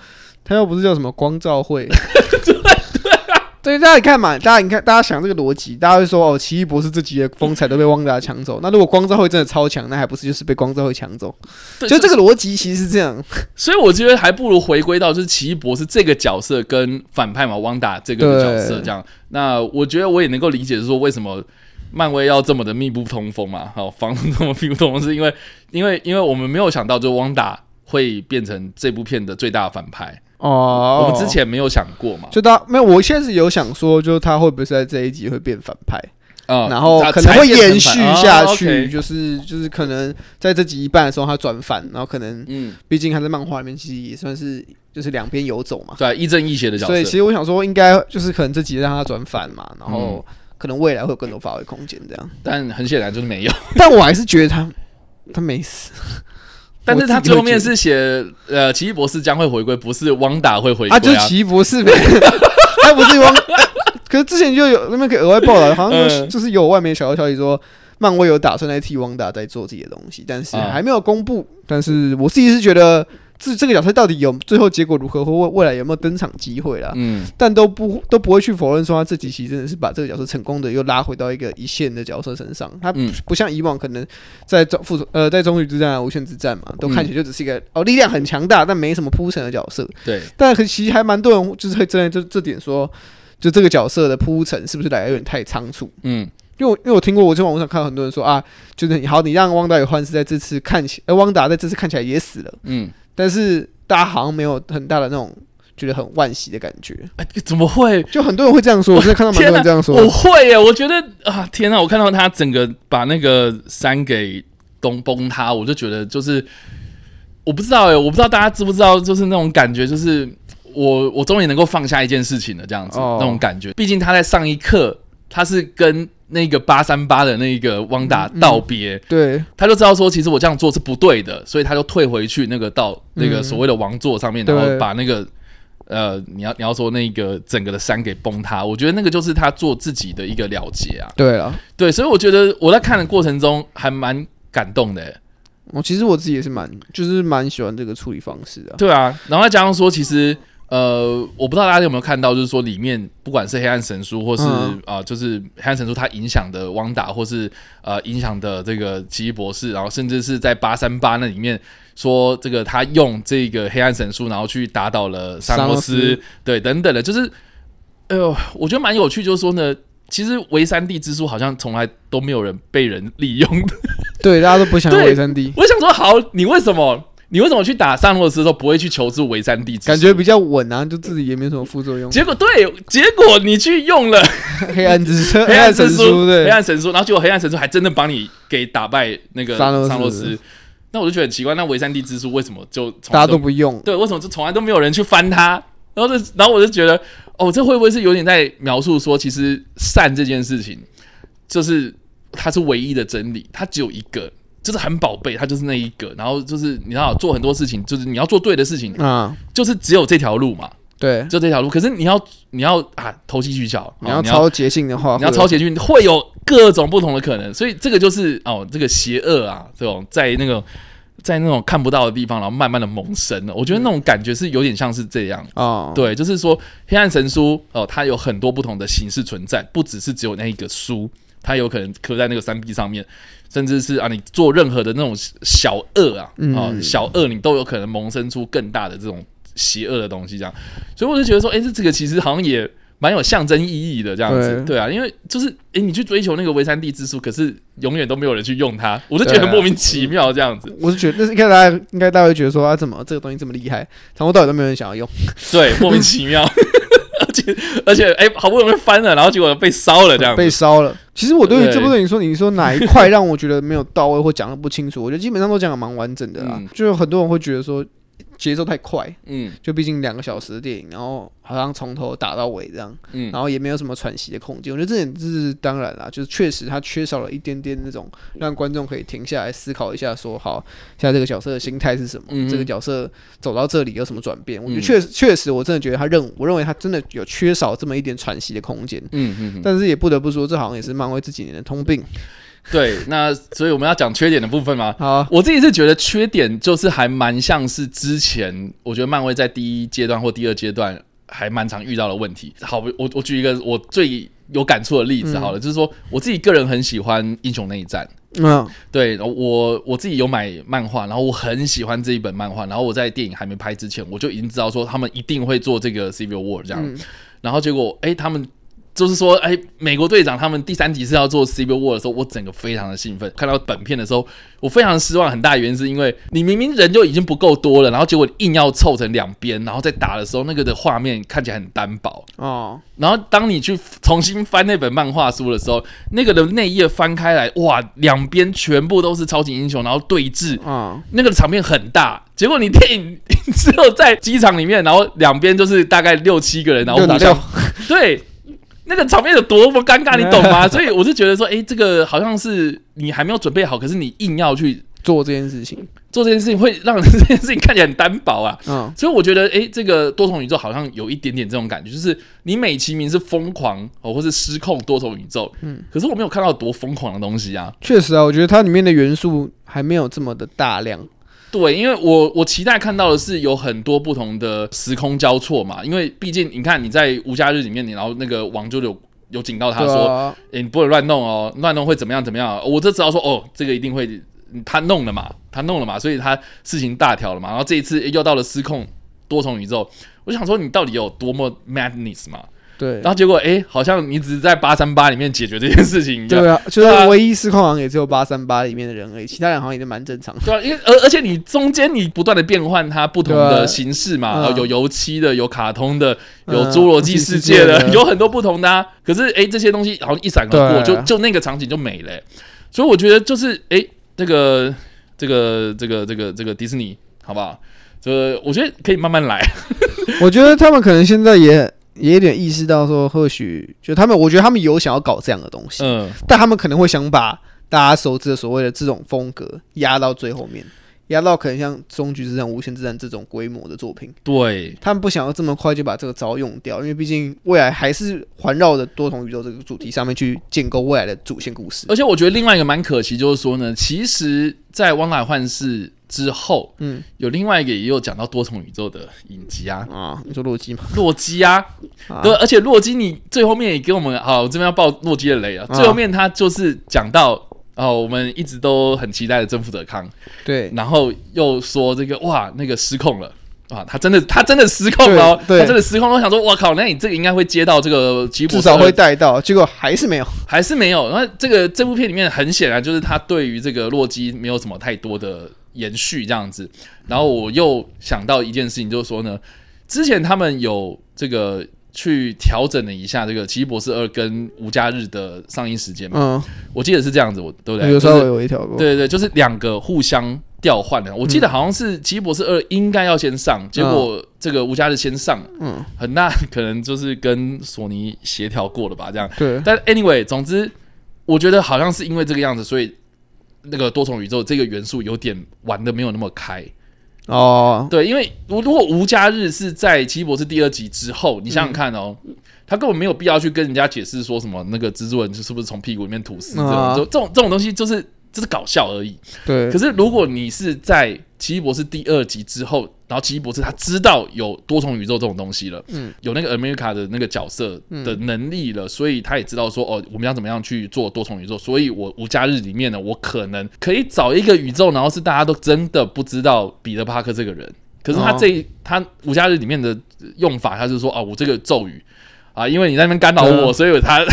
他又不是叫什么光照会。对，大家你看嘛，大家你看，大家想这个逻辑，大家会说哦，奇异博士这集的风采都被汪达抢走。那如果光照会真的超强，那还不是就是被光照会抢走？对就这个逻辑其实是这样。所以我觉得还不如回归到就是奇异博士这个角色跟反派嘛，汪达这个角色对这样。那我觉得我也能够理解，是说为什么漫威要这么的密不通风嘛，好，防这么密不通风，是因为因为因为我们没有想到，就汪达会变成这部片的最大反派，哦，我们之前没有想过嘛，就他没有，我现在是有想说，就是他会不会是在这一集会变反派，啊然后才可能会延续反下哦去就是就是可能在这集一半的时候他转反，然后可能嗯，毕竟他在漫画里面其实也算是就是两边游走嘛，对，亦正亦邪的角色，所以其实我想说，应该就是可能这集让他转反嘛，然后嗯可能未来会有更多发挥空间这样。但很显然就是没有。但我还是觉得他他没死 但是他最后面是写呃，奇异博士将会回归，不是汪达会回归啊，就是奇异博士呗，他不是汪。可是之前就有那边可以额外报道，好像嗯就是有外媒小道消息说，漫威有打算来替汪达在做自己的东西，但是啊还没有公布。但是我自己是觉得，这这个角色到底有最后结果如何，或未未来有没有登场机会啦？嗯，但都不都不会去否认说他这几期真的是把这个角色成功的又拉回到一个一线的角色身上。他嗯不像以往可能在中复呃在终局之战啊、无限之战嘛，都看起来就只是一个、嗯哦力量很强大但没什么铺陈的角色。对，但可其实还蛮多人就是会针对这这点说，就这个角色的铺陈是不是来得有点太仓促？嗯因为我因为我听过，我在网络上看到很多人说啊，就是你好，你让汪达与幻视在这次看起，呃，汪达在这次看起来也死了，嗯，但是大家好像没有很大的那种觉得很惋惜的感觉。哎，怎么会？就很多人会这样说，我真的看到蛮多人这样说。我会耶，我觉得啊，天哪！我看到他整个把那个山给东崩塌，我就觉得就是我不知道哎，我不知道大家知不知道，就是那种感觉，就是我我终于能够放下一件事情了，这样子、哦那种感觉。毕竟他在上一刻，他是跟那个八三八的那个汪达嗯道别，对，他就知道说，其实我这样做是不对的，所以他就退回去那个到那个所谓的王座上面，对。然后把那个呃，你要你要说那个整个的山给崩塌，我觉得那个就是他做自己的一个了结啊。对啊，对，所以我觉得我在看的过程中还蛮感动的欸。我其实我自己也是蛮，就是蛮喜欢这个处理方式的。对啊，然后再加上说，其实呃，我不知道大家有没有看到，就是说里面不管是黑暗神书，或是啊、嗯呃就是黑暗神书它影响的汪达，或是呃影响的这个奇异博士，然后甚至是在八三八那里面说这个他用这个黑暗神书，然后去打倒了萨摩斯斯，对，等等的，就是哎呦，我觉得蛮有趣，就是说呢。其实维三 D 之书好像从来都没有人被人利用的。对，大家都不想要对维三 D。我想说，好，你为什么你为什么去打萨诺斯的时候不会去求助维三 D？感觉比较稳啊，就自己也没什么副作用。结果对，结果你去用了 黑暗之书，黑暗神书，对，黑暗神书，然后结果黑暗神书还真的帮你给打败那个萨诺斯斯。那我就觉得很奇怪，那维三 D 之书为什么就从大家来都不用。对？为什么就从来都没有人去翻它？然后就然后我就觉得，哦，这会不会是有点在描述说，其实善这件事情，就是它是唯一的真理，它只有一个，就是很宝贝，它就是那一个。然后就是你知道做很多事情，就是你要做对的事情，啊，就是只有这条路嘛，对，就这条路。可是你要你要啊投机取巧，你要哦超捷径的话，你要会超捷径，会有各种不同的可能，所以这个就是哦，这个邪恶啊，这种在那个在那种看不到的地方，然后慢慢的萌生了。我觉得那种感觉是有点像是这样，哦，对，就是说黑暗神书哦，它有很多不同的形式存在，不只是只有那一个书，它有可能刻在那个三壁上面，甚至是啊，你做任何的那种小恶啊，嗯哦，小恶你都有可能萌生出更大的这种邪恶的东西，这样，所以我就觉得说，哎、这这个其实好像也。蛮有象征意义的这样子，对对啊，因为就是诶，你去追求那个维三 D 之术，可是永远都没有人去用它，我就觉得莫名其妙这样子。我是觉得，那是应该大家应该大家会觉得说啊，怎么这个东西这么厉害，从头到底都没有人想要用。对，莫名其妙，而 且而且哎、好不容易翻了，然后结果被烧了这样。被烧了。其实我对于这部电影说，你说哪一块让我觉得没有到位或讲的不清楚，我觉得基本上都讲的蛮完整的啦。嗯就有很多人会觉得说节奏太快，嗯就毕竟两个小时的电影，然后好像从头打到尾这样，嗯然后也没有什么喘息的空间。我觉得这点是当然啦，就是确实它缺少了一点点那种让观众可以停下来思考一下说好，现在这个角色的心态是什么，嗯这个角色走到这里有什么转变。我觉得嗯确实确实，我真的觉得他认，我认为他真的有缺少这么一点喘息的空间。嗯嗯嗯，但是也不得不说，这好像也是漫威这几年的通病。对，那所以我们要讲缺点的部分吗？好啊，我自己是觉得缺点就是还蛮像是之前，我觉得漫威在第一阶段或第二阶段还蛮常遇到的问题。好，我我举一个我最有感触的例子好了，就是说我自己个人很喜欢英雄内战。嗯对我我自己有买漫画，然后我很喜欢这一本漫画，然后我在电影还没拍之前，我就已经知道说他们一定会做这个 Civil War 这样，嗯然后结果哎、他们就是说哎、美国队长他们第三集是要做 Civil War 的时候，我整个非常的兴奋。看到本片的时候，我非常失望，很大原因是因为你明明人就已经不够多了，然后结果你硬要凑成两边，然后再打的时候，那个的画面看起来很单薄。哦，然后当你去重新翻那本漫画书的时候，那个的内页翻开来，哇，两边全部都是超级英雄，然后对峙，啊，那个场面很大。结果你电影只有在机场里面，然后两边就是大概六七个人，然后打互相，对。那个场面有多么尴尬，你懂吗？所以我就觉得说，哎、这个好像是你还没有准备好，可是你硬要去做这件事情。做这件事情，会让这件事情看起来很单薄啊。嗯，所以我觉得，诶，这个多重宇宙好像有一点点这种感觉，就是你美其名是疯狂哦，或是失控多重宇宙，嗯，可是我没有看到多疯狂的东西啊。确实啊，我觉得它里面的元素还没有这么的大量。对，因为我我期待看到的是有很多不同的时空交错嘛，因为毕竟你看你在无家日里面，你然后那个王就有有警告他说，对啊，诶，你不能乱弄哦，乱弄会怎么样怎么样。我就知道说，哦，这个一定会嗯他弄了嘛，他弄了嘛，所以他事情大条了嘛。然后这一次又到了失控多重宇宙，我想说你到底有多么 madness 嘛？对然，后结果诶，好像你只是在八三八里面解决这件事情一样。对啊，就是唯一失控好像也只有八三八里面的人而已，其他人好像也是蛮正常的。对啊，因为而而且你中间你不断的变换它不同的形式嘛，有油漆的，有卡通的，有嗯侏罗纪世界的，世界的有很多不同的啊。可是诶，这些东西好像一闪而过，对就就那个场景就没了欸、所以我觉得就是诶，这个这个这个这个这个迪士尼，好不好？这个我觉得可以慢慢来。我觉得他们可能现在也也有点意识到说，或许就他们，我觉得他们有想要搞这样的东西，嗯，但他们可能会想把大家熟知的所谓的这种风格压到最后面，压到可能像《终局之战》《无限之战》这种规模的作品。对，他们不想要这么快就把这个招用掉，因为毕竟未来还是环绕着多重宇宙这个主题上面去建构未来的主线故事。而且我觉得另外一个蛮可惜，就是说呢，其实，在《汪海幻视》之后，嗯。有另外一个也有讲到多重宇宙的影集啊，啊，你说洛基吗？洛基啊，啊。对，而且洛基你最后面也给我们，好，我这边要爆洛基的雷啊，啊。最后面他就是讲到。哦，我们一直都很期待的征服者康，对，然后又说这个哇，那个失控了。啊，他真的他真的失控了、哦，对对。他真的失控了。我想说，哇靠，那你这个应该会接到这个吉普至少会带到，结果还是没有。还是没有。那这个这部片里面很显然就是他对于这个洛基没有什么太多的延续这样子。然后我又想到一件事情，就是说呢，之前他们有这个去调整了一下这个《奇异博士二》跟《无家日》的上映时间嘛，嗯，我记得是这样子，我对不对？有稍就是微微调过。对对对，就是两个互相调换的。我记得好像是《奇异博士二》应该要先上，结果这个《无家日》先上，嗯，很大可能就是跟索尼协调过了吧，这样。对，但 anyway，总之，我觉得好像是因为这个样子，所以那个多重宇宙这个元素有点玩的没有那么开。哦，对，因为如如果无家日是在《奇异博士》第二集之后，你想想看哦，他根本没有必要去跟人家解释说什么那个蜘蛛人是不是从屁股里面吐丝这种，这种这种东西就是就是搞笑而已。对可，是如果你是在《奇异博士》第二集之后，然后奇异博士他知道有多重宇宙这种东西了，嗯，有那个 America 的那个角色的能力了，所以他也知道说哦，我们要怎么样去做多重宇宙。所以我无家日里面呢，我可能可以找一个宇宙，然后是大家都真的不知道彼得帕克这个人。可是他哦这一、他无家日里面的用法，他是说哦，我这个咒语啊，因为你在那边干扰我，嗯所以他也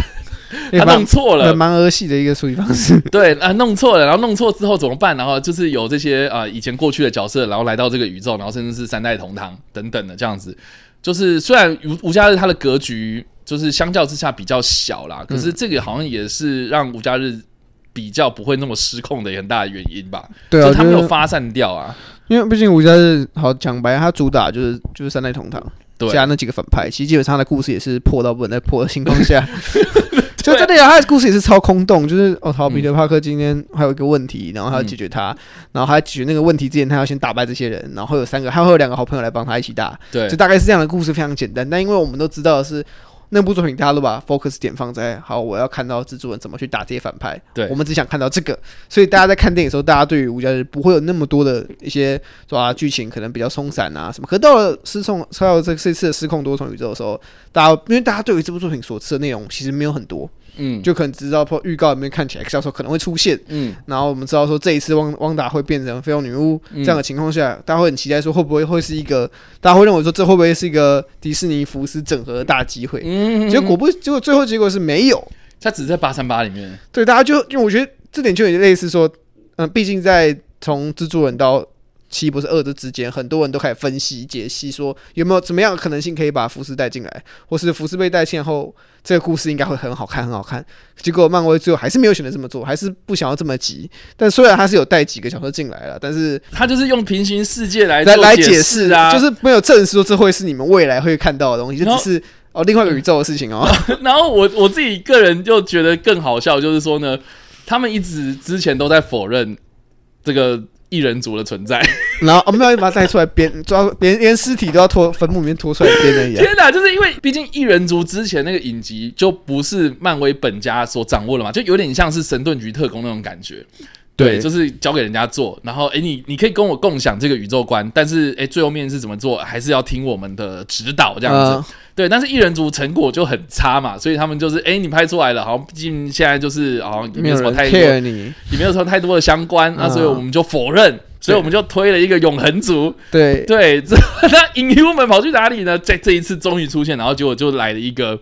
他弄错了，蛮儿戏的一个处理方式。对啊，弄错了，然后弄错之后怎么办？然后就是有这些啊、以前过去的角色，然后来到这个宇宙，然后甚至是三代同堂等等的这样子。就是虽然吴吴家日他的格局就是相较之下比较小啦，可是这个好像也是让吴家日比较不会那么失控的很大的原因吧。对啊，就它没有发散掉啊。因为毕竟吴家日好讲白，他主打就是就是三代同堂对加那几个反派，其实基本上他的故事也是破到不能再破的情况下，就真的呀，他的故事也是超空洞，就是哦，好，彼得帕克今天还有一个问题，然后他要解决他，然后他解决那个问题之前，他要先打败这些人，然后会有三个，他会有两个好朋友来帮他一起打，对。就大概是这样的故事，非常简单。但因为我们都知道的是，那部作品大家都把 focus 点放在好，我要看到蜘蛛人怎么去打这些反派。对我们只想看到这个，所以大家在看电影的时候，大家对于无家日不会有那么多的一些说啊剧情可能比较松散啊什么。可到了失控，到了这这次的失控多重宇宙的时候，大家因为大家对于这部作品所吃的内容其实没有很多，嗯。就可能只知道说预告里面看起来 X 教授可能会出现，嗯。然后我们知道说这一次汪汪达会变成绯红女巫嗯。这样的情况下，大家会很期待说会不会会是一个，大家会认为说这会不会是一个迪士尼福斯整合的大机会？嗯，结果果不，结果最后结果是没有。他只是在八三八里面，对，大家就因为我觉得这点就有点类似说，嗯、毕竟在从蜘蛛人到奇异博士二这之间，很多人都开始分析解析说有没有怎么样的可能性可以把福斯带进来，或是福斯被带进后，这个故事应该会很好看，很好看。结果漫威最后还是没有选择这么做，还是不想要这么急。但虽然他是有带几个角色进来了，但是 他就是用平行世界来来来解解释啊，就是没有证实说这会是你们未来会看到的东西，就只是哦另外一个宇宙的事情哦。然后我我自己个人就觉得更好笑，就是说呢，他们一直之前都在否认这个异人族的存在。然后我们要把它带出来编，抓连连尸体都要拖坟墓里面拖出来编而已、啊。天哪，就是因为毕竟异人族之前那个影集就不是漫威本家所掌握的嘛，就有点像是神盾局特工那种感觉。对，就是交给人家做，然后诶，你你可以跟我共享这个宇宙观，但是诶，最后面是怎么做，还是要听我们的指导这样子。嗯对，但是艺人族成果就很差嘛，所以他们就是诶，你拍出来了，好像毕竟现在就是好像也没没有什么太多，你，也没有什么太多的相关，那、嗯所以我们就否认，所以我们就推了一个永恒族。对对，这那 Inhuman 跑去哪里呢？在这一次终于出现，然后结果就来了一个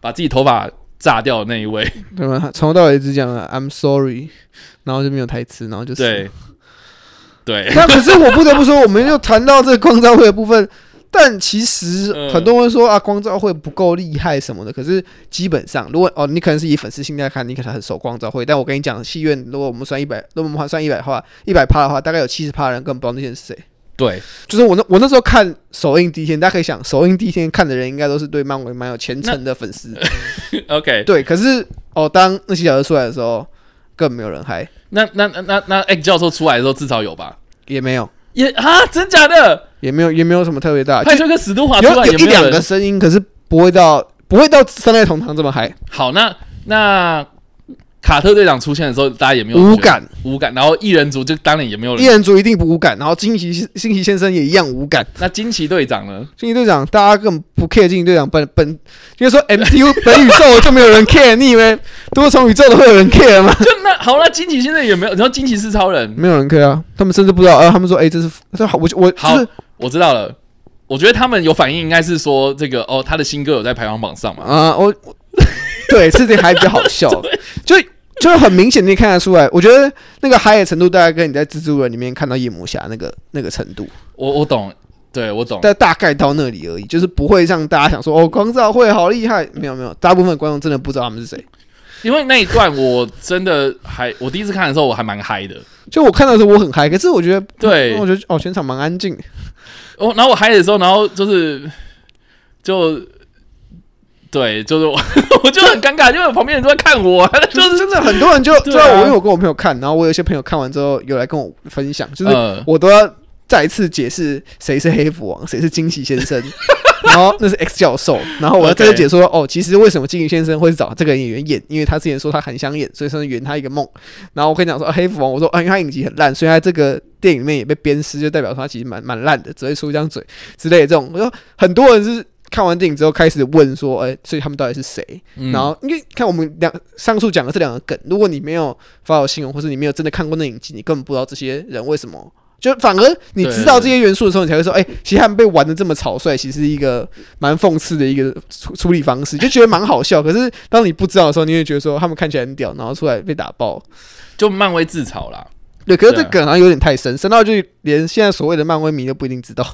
把自己头发炸掉的那一位。对吗？从头到尾一直讲了 I'm sorry，然后就没有台词，然后就是对，对，那可是我不得不说，我们又谈到这个光照会的部分，但其实嗯很多人说啊，光照会不够厉害什么的。可是基本上，如果哦，你可能是以粉丝心态看，你可能很熟光照会，但我跟你讲，戏院如果我们算一百，如果我们算一百话，一百趴的话，大概有七十趴人根本不知道那些人是谁。对，就是我那我那时候看首映第一天，大家可以想，首映第一天看的人应该都是对漫威蛮有虔诚的粉丝。OK，对，可是哦，当那些角色出来的时候，更没有人嗨，那那那那那 X 教授出来的时候至少有吧？也没有，也啊，真假的？也没有，也没有什么特别大，派就跟史都华出来有有一两个。声音，可是不会到不会到三代同堂这么嗨，好，那那卡特队长出现的时候，大家也没有无感。无感，然后异人族就当然也没有一人。人族一定不无感，然后惊奇惊奇先生也一样无感。那惊奇队长呢？惊奇队长大家根本不 care 惊奇队长本本，因为说 MCU 本宇宙就没有人 care，你以为多重宇宙都会有人 care 吗？就那好了，惊奇现在也没有，然后惊奇是超人，没有人 care 啊，他们甚至不知道，呃，他们说，哎、这是这好，我我就好是我知道了。我觉得他们有反应，应该是说这个哦，他的新歌有在排行榜上嘛？啊、我我 对这点还比较好笑，就就就很明显，你看得出来。我觉得那个嗨的程度，大概跟你在蜘蛛人里面看到夜魔侠那个那个程度，我我懂，对我懂。但大概到那里而已，就是不会让大家想说哦，光照会好厉害。没有没有，大部分观众真的不知道他们是谁。因为那一段我真的还，我第一次看的时候我还蛮嗨的。就我看到的时候我很嗨，可是我觉得，对，我觉得哦，全场蛮安静。哦，然后我嗨的时候，然后就是就。对，就是我，我就很尴尬，因为旁边人都在看我，就是真的很多人就知道我，因为我跟我朋友看，然后我有些朋友看完之后有来跟我分享，就是我都要再次解释谁是黑蝠王，谁是惊喜先生，然后那是 X 教授，然后我要再次解说哦，其实为什么惊喜先生会找这个演员演，因为他之前说他很想演，所以说圆他一个梦。然后我跟你讲说黑蝠王，我说啊，因为他影集很烂，所以他这个电影里面也被鞭尸，就代表他其实蛮蛮烂的，只会出一张嘴之类的这种。我说很多人是。看完电影之后，开始问说：“哎，所以他们到底是谁？”然后，因为看我们两上述讲的这两个梗，如果你没有发到新闻，或是你没有真的看过那影集，你根本不知道这些人为什么。就反而你知道这些元素的时候，你才会说：“哎，其实他们被玩的这么草率，其实是一个蛮讽刺的一个处处理方式，就觉得蛮好笑。可是当你不知道的时候，你会觉得说他们看起来很屌，然后出来被打爆，就漫威自嘲啦。对，可是这梗好像有点太深，深到就连现在所谓的漫威迷都不一定知道。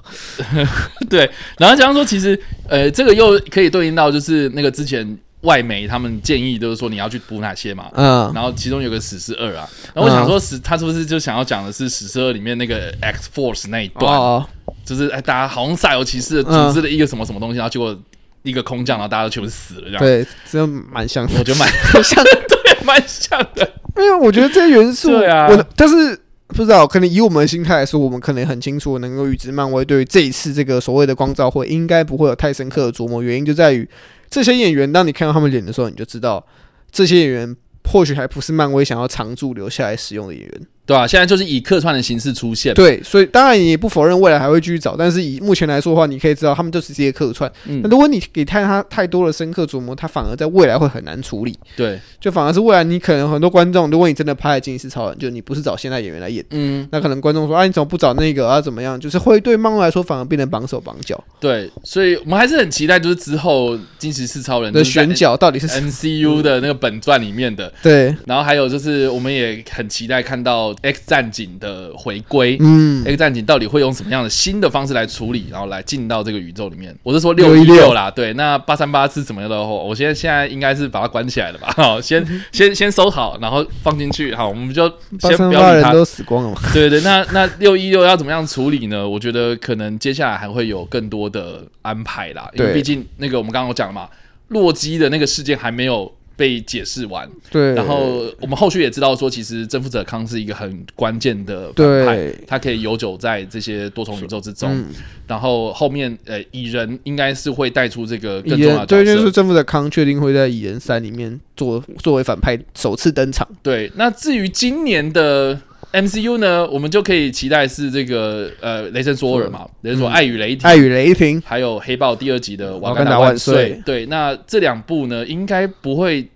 对，然后假如说，其实呃，这个又可以对应到，就是那个之前外媒他们建议，就是说你要去补哪些嘛。嗯。然后其中有个史诗二啊，然后我想说，史他是不是就想要讲的是史诗二里面那个 X Force 那一段，哦就是哎，大家好像萨尤骑士组织了一个什么什么东西，然后结果一个空降，然后大家都全部死了，这样。对，这蛮像，我觉得蛮 像，对，蛮像的。没有我觉得这些元素，我但是不知道，可能以我们的心态来说，我们可能很清楚能够预知漫威对于这一次这个所谓的光照会应该不会有太深刻的琢磨。原因就在于这些演员，当你看到他们脸的时候，你就知道这些演员或许还不是漫威想要常驻留下来使用的演员。对吧？现在就是以客串的形式出现。对，所以当然也不否认未来还会继续找，但是以目前来说的话，你可以知道他们就是这些客串。那如果你给太他太多的深刻琢磨，他反而在未来会很难处理。对，就反而是未来你可能很多观众，如果你真的拍了《惊奇超人》，就你不是找现代演员来演，嗯，那可能观众说啊，你怎么不找那个啊？怎么样？就是会对漫威来说反而变得绑手绑脚。对，所以我们还是很期待，就是之后《惊奇四超人》的选角到底是 MCU 的那个本传里面的。对，然后还有就是我们也很期待看到 X 战警。的回归，嗯，X 战警到底会用什么样的新的方式来处理，然后来进到这个宇宙里面？我是说六一六啦，对，那八三八是怎么样的？我现在现在应该是把它关起来了吧？好，先 先先收好，然后放进去。好，我们就先不要理他，都死光了。对对，那那六一六要怎么样处理呢？我觉得可能接下来还会有更多的安排啦，因为毕竟那个我们刚刚讲嘛，洛基的那个事件还没有。被解释完，对，然后我们后续也知道说，其实征服者康是一个很关键的反派，他可以游走在这些多重宇宙之中。然后后面呃，蚁人应该是会带出这个更重要的对，就是征服者康确定会在蚁人三里面作作为反派首次登场。对，那至于今年的。MCU 呢，我们就可以期待是这个呃，雷神索尔嘛，雷神索爱与雷霆，爱与雷霆，还有黑豹第二集的瓦干达万岁。对，那这两部呢，应该不会，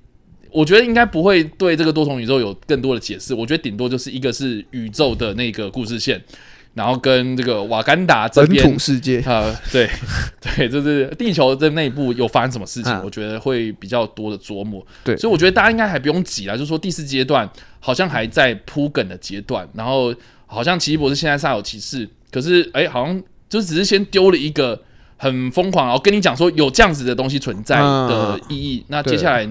我觉得应该不会对这个多重宇宙有更多的解释。我觉得顶多就是一个是宇宙的那个故事线。然后跟这个瓦干达这边世界啊，对 对，就是地球的内部有发生什么事情，我觉得会比较多的琢磨。对，所以我觉得大家应该还不用急了，就是说第四阶段好像还在铺梗的阶段，然后好像奇异博士现在煞有其事，可是哎，好像就只是先丢了一个很疯狂，然后跟你讲说有这样子的东西存在的意义。那接下来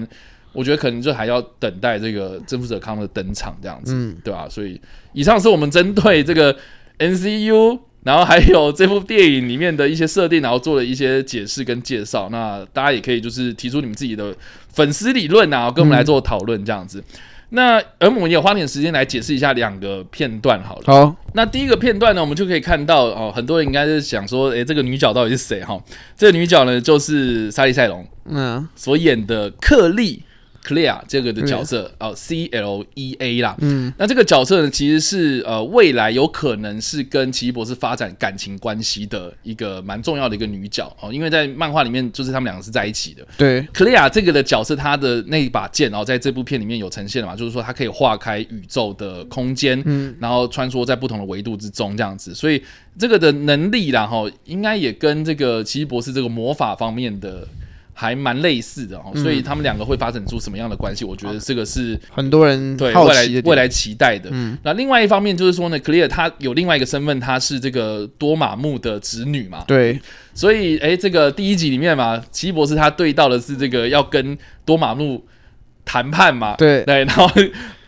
我觉得可能就还要等待这个征服者康的登场这样子，对吧？所以以上是我们针对这个。N C U，然后还有这部电影里面的一些设定，然后做了一些解释跟介绍。那大家也可以就是提出你们自己的粉丝理论啊，跟我们来做讨论这样子。那而我们也花点时间来解释一下两个片段好了。好，那第一个片段呢，我们就可以看到哦，很多人应该是想说，诶，这个女角到底是谁哈？这个女角呢，就是莎莉赛隆嗯所演的克利。Clear 这个的角色哦，C L E A 啦，嗯，那这个角色呢，其实是呃未来有可能是跟奇异博士发展感情关系的一个蛮重要的一个女角哦，因为在漫画里面就是他们两个是在一起的。对，Clear 这个的角色，她的那一把剑，然后在这部片里面有呈现了嘛，就是说它可以化开宇宙的空间，嗯，然后穿梭在不同的维度之中这样子，所以这个的能力然后应该也跟这个奇异博士这个魔法方面的。还蛮类似的哦，嗯。所以他们两个会发展出什么样的关系？我觉得这个是很多人对未来未来期待的。嗯。那另外一方面就是说呢，Clear 他有另外一个身份，他是这个多玛木的侄女嘛，对。所以哎，这个第一集里面嘛，奇异博士他对到的是这个要跟多玛木谈判嘛，对。对，然后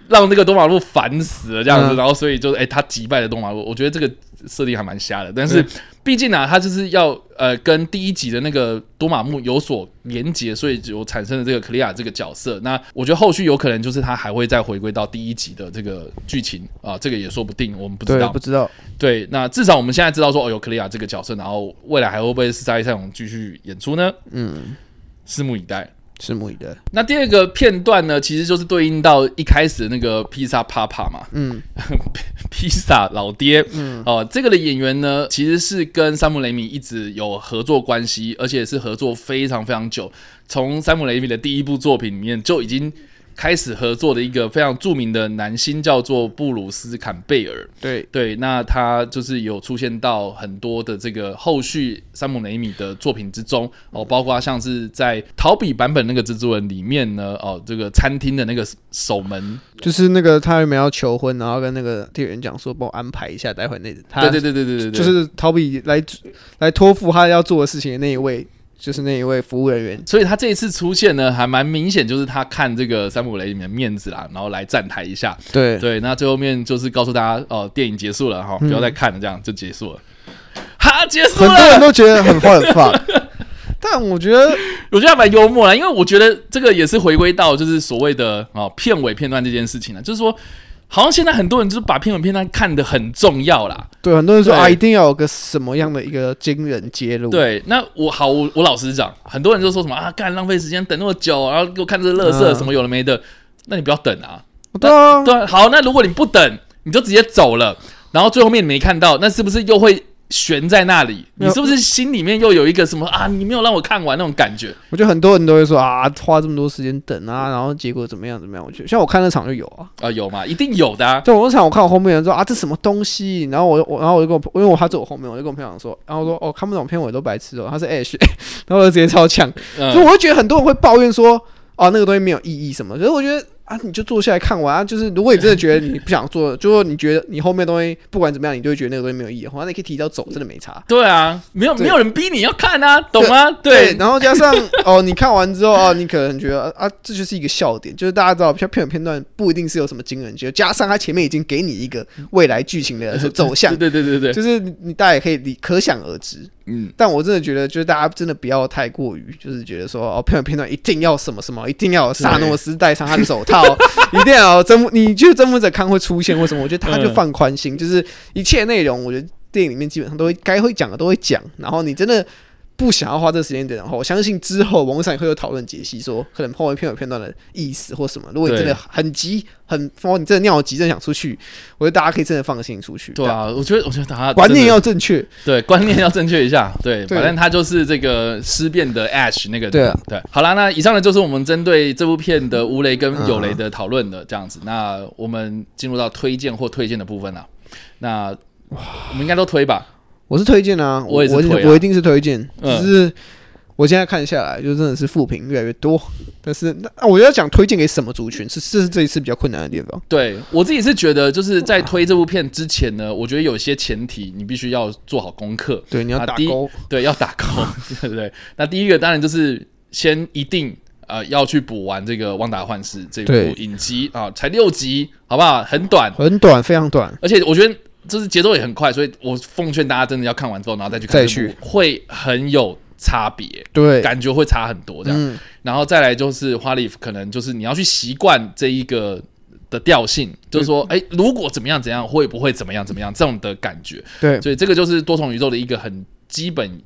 让那个多玛路烦死了这样子，嗯然后所以就是诶，他击败了多玛路，我觉得这个设定还蛮瞎的，但是对毕竟啊，他就是要呃跟第一集的那个多玛木有所连结，所以有产生了这个克利亚这个角色。那我觉得后续有可能就是他还会再回归到第一集的这个剧情啊，这个也说不定，我们不知道不。知道对，那至少我们现在知道说哦有克利亚这个角色，然后未来还会不会是在赛勇继续演出呢？嗯，拭目以待。拭目以待。那第二个片段呢，其实就是对应到一开始那个披萨帕帕嘛，嗯 披萨老爹，嗯哦、这个的演员呢，其实是跟山姆雷米一直有合作关系，而且是合作非常非常久。从山姆雷米的第一部作品里面就已经开始合作的一个非常著名的男星，叫做布鲁斯坎贝尔。对。对，那他就是有出现到很多的这个后续山姆雷米的作品之中哦，包括像是在陶比版本那个蜘蛛人里面呢，哦，这个餐厅的那个守门，就是那个他原本要求婚，然后跟那个店员讲说帮我安排一下，待会那他对对对对对对对，就是逃避来来托付他要做的事情的那一位，就是那一位服务人员。所以他这一次出现呢，还蛮明显，就是他看这个山姆雷米的面子啦，然后来站台一下。对对，那最后面就是告诉大家，哦，电影结束了哈，嗯不要再看了，这样就结束了。哈，结束了很多人，都觉得很 what the fuck，但我觉得我觉得还蛮幽默啦，因为我觉得这个也是回归到就是所谓的哦片尾片段这件事情了，就是说，好像现在很多人就是把片尾片段看得很重要啦。对很多人说啊，一定要有个什么样的一个惊人揭露。对，那我好，我我老实讲，很多人就说什么啊，干浪费时间等那么久，然后给我看这个乐色嗯什么有的没的，那你不要等啊。对啊，对啊，好，那如果你不等，你就直接走了，然后最后面你没看到，那是不是又会悬在那里？你是不是心里面又有一个什么啊？你没有让我看完那种感觉？我觉得很多人都会说啊，花这么多时间等啊，然后结果怎么样怎么样？我觉得像我看那场就有啊，啊、有嘛？一定有的、啊。对我那场我看我后面人说啊，这什么东西？然后我我然后我就跟我因为我他坐我后面，我就跟我朋友讲说，然后我说哦看不懂片尾都白痴哦，他是 Ash，然后我就直接超呛，所以嗯，我就觉得很多人会抱怨说哦那个东西没有意义什么，可是我觉得。啊，你就坐下来看完啊！就是如果你真的觉得你不想做，就说你觉得你后面东西不管怎么样，你就会觉得那个东西没有意义的话，那你可以提早走，真的没差。对啊，没有没有人逼你要看啊，懂吗？对，然后加上哦，你看完之后啊，你可能觉得啊，这就是一个笑点，就是大家知道，像片尾片段不一定是有什么惊人结，加上它前面已经给你一个未来剧情的 走向，对对对对对，就是你你大家也可以理可想而知。嗯，但我真的觉得，就是大家真的不要太过于，就是觉得说哦，片尾片段一定要什么什么，一定要有萨诺斯戴上他的手套，一定要征服，你觉得征服者康会出现？为什么？我觉得他就嗯放宽心，就是一切内容，我觉得电影里面基本上都会该会讲的都会讲，然后你真的。不想要花这个时间点的话，我相信之后网络上也会有讨论解析，说可能后面片尾片段的意思或什么。如果你真的很急、很哦，你真的尿急，真的想出去，我觉得大家可以真的放心出去。对啊，我觉得我觉得大家观念要正确。对观念要正确一下，对，反正他就是这个尸变的 Ash 那个对啊对。好啦，那以上呢就是我们针对这部片的无雷跟有雷的讨论的这样子。那我们进入到推荐或推荐的部分了。那我们应该都推吧？我是推荐啊，我我也是啊我一定是推荐，嗯只是我现在看下来，就真的是负评越来越多。但是那啊我要讲推荐给什么族群，是这是这一次比较困难的地方。对我自己是觉得，就是在推这部片之前呢，我觉得有些前提你必须要做好功课。对，你要打勾，对，要打勾，对不对？那第一个当然就是先一定呃要去补完这个《旺达幻视》这部影集啊，才六集，好不好？很短，很短，非常短。而且我觉得就是节奏也很快，所以我奉劝大家真的要看完之后，然后再去看再去会很有差别，对，感觉会差很多这样。嗯，然后再来就是花里可能就是你要去习惯这一个。的调性就是说，哎、如果怎么样怎样，会不会怎么样怎么样这种的感觉，对，所以这个就是多重宇宙的一个很基本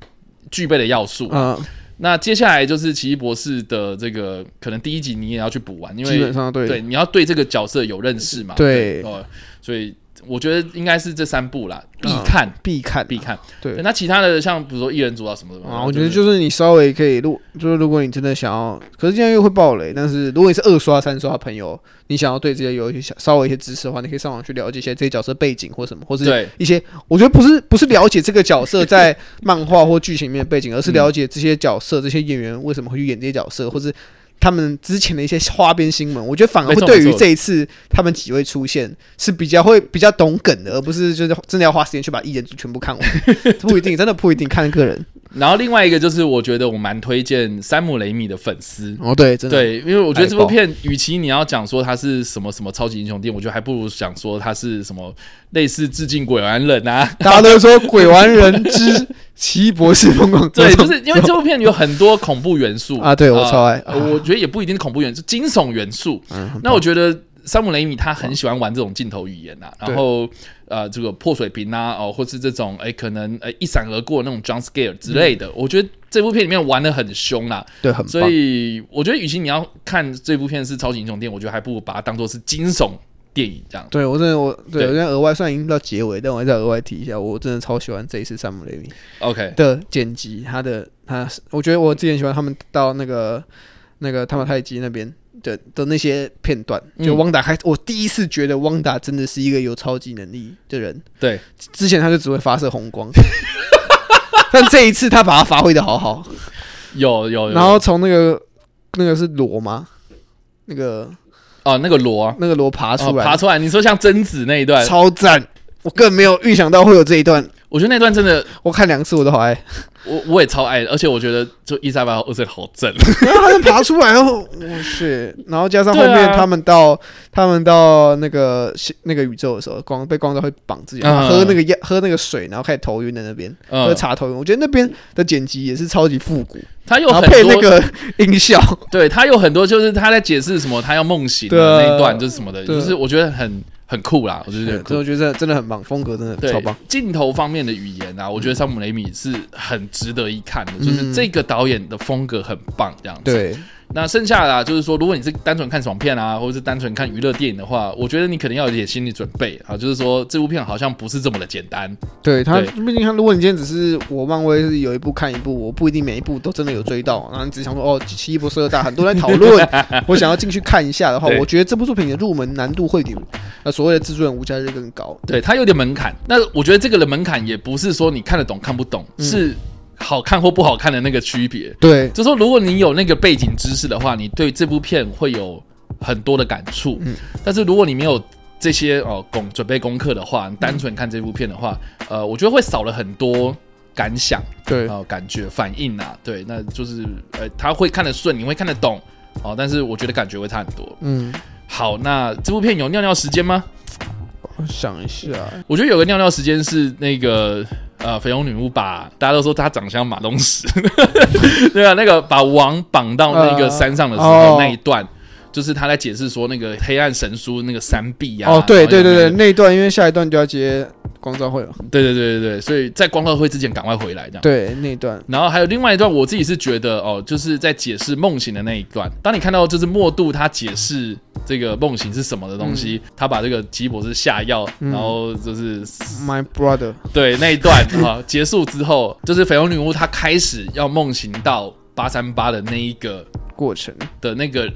具备的要素。嗯，那接下来就是奇异博士的这个，可能第一集你也要去补完，因为基本上对对你要对这个角色有认识嘛。对哦，所以我觉得应该是这三部啦，必看、必看必看。对对，那其他的像比如说一人组啊什么的啊，我觉得就是你稍微可以，如就是如果你真的想要，可是这样又会爆雷。但是如果你是二刷、三刷的朋友，你想要对这些有一些稍微一些知识的话，你可以上网去了解一些这些角色背景或什么，或是一些我觉得不是不是了解这个角色 在漫画或剧情里面的背景，而是了解这些角色、这些演员为什么会去演这些角色，或是他们之前的一些花边新闻。我觉得反而会对于这一次他们几位出现是比较会比较懂梗的，而不是就是真的要花时间去把一人组全部看完，不一定，真的不一定看个人。然后另外一个就是，我觉得我蛮推荐山姆雷米的粉丝。哦，对，真的，对，因为我觉得这部片，与其你要讲说它是什么什么超级英雄电影，我觉得还不如想说它是什么类似致敬鬼玩人啊。大家都说《鬼玩人之奇异博士疯狂》对，就是因为这部片有很多恐怖元素啊，对我超爱。呃我觉得也不一定是恐怖元素，惊悚元素。嗯那我觉得山姆雷米他很喜欢玩这种镜头语言呐、然后呃，这个破水瓶啊，哦，或是这种哎，可能哎一闪而过那种 jump scare 之类的，我觉得这部片里面玩的很凶啦。对，很棒。所以我觉得，与其你要看这部片是超级英雄电影，我觉得还不如把它当做是惊悚电影这样。对我真的我对对我现在额外虽然已经到结尾，但我还再额外提一下，我真的超喜欢这一次山姆雷米 OK，的剪辑，他的他，我觉得我之前喜欢他们到那个那个他们太极那边的的那些片段，就嗯汪达开，我第一次觉得汪达真的是一个有超级能力的人，对，之前他就只会发射红光。但这一次他把它发挥的好好，有有有。然后从那个那个是螺吗？那个哦，那个螺啊，那个螺爬出哦来，爬出来，你说像贞子那一段，超赞！我根本没有预想到会有这一段，我觉得那段真的，我看两次我都好爱。我我也超爱的，而且我觉得就伊莎白二世好正。然后他就爬出来，然后我去，然后加上后面他们到、他们到那个那个宇宙的时候，光被光照会绑自己，嗯。喝那个药喝那个水，然后开始头晕在那边、喝嗯，茶头晕。我觉得那边的剪辑也是超级复古，他有很多配那个音效，对他有很多就是他在解释什么，他要梦醒的那一段就是什么的，就是我觉得很很酷啦，我觉得对，很酷。这我觉得真的很棒，风格真的对超棒。镜头方面的语言啊，我觉得山姆雷米是很值得一看的，就是嗯这个导演的风格很棒，这样子。对，那剩下的啊，就是说，如果你是单纯看爽片啊，或者是单纯看娱乐电影的话，我觉得你可能要有一点心理准备啊，就是说这部片好像不是这么的简单。对他，毕竟他，如果你今天只是我漫威是有一部看一部，我不一定每一部都真的有追到，然后你只想说哦，奇异博士二大很多人在讨论，我想要进去看一下的话，我觉得这部作品的入门难度会比那所谓的制作人无家日更高。对，它有点门槛。那我觉得这个的门槛也不是说你看得懂看不懂，嗯是好看或不好看的那个区别。对，就说如果你有那个背景知识的话，你对这部片会有很多的感触。嗯但是如果你没有这些哦功准备功课的话，你单纯看这部片的话，呃，我觉得会少了很多感想。对，哦，感觉反应啊，对，那就是呃，他会看得顺，你会看得懂哦，但是我觉得感觉会差很多。嗯，好，那这部片有尿尿时间吗？我想一下，我觉得有个尿尿时间是那个呃，绯红女巫把大家都说她长相马东石，对啊，那个把王绑到那个山上的时候、那一段。就是他在解释说那个黑暗神书那个三臂呀、哦，对对对对，那一段因为下一段就要接光照会了，对对对对对，所以在光照会之前赶快回来这样。对那一段，然后还有另外一段，我自己是觉得哦，就是在解释梦醒的那一段。当你看到就是莫度他解释这个梦醒是什么的东西，他把这个奇异博士下药，嗯然后就是 My brother，对那一段啊 结束之后，就是绯红女巫她开始要梦醒到八三八的那一个过程，的那个。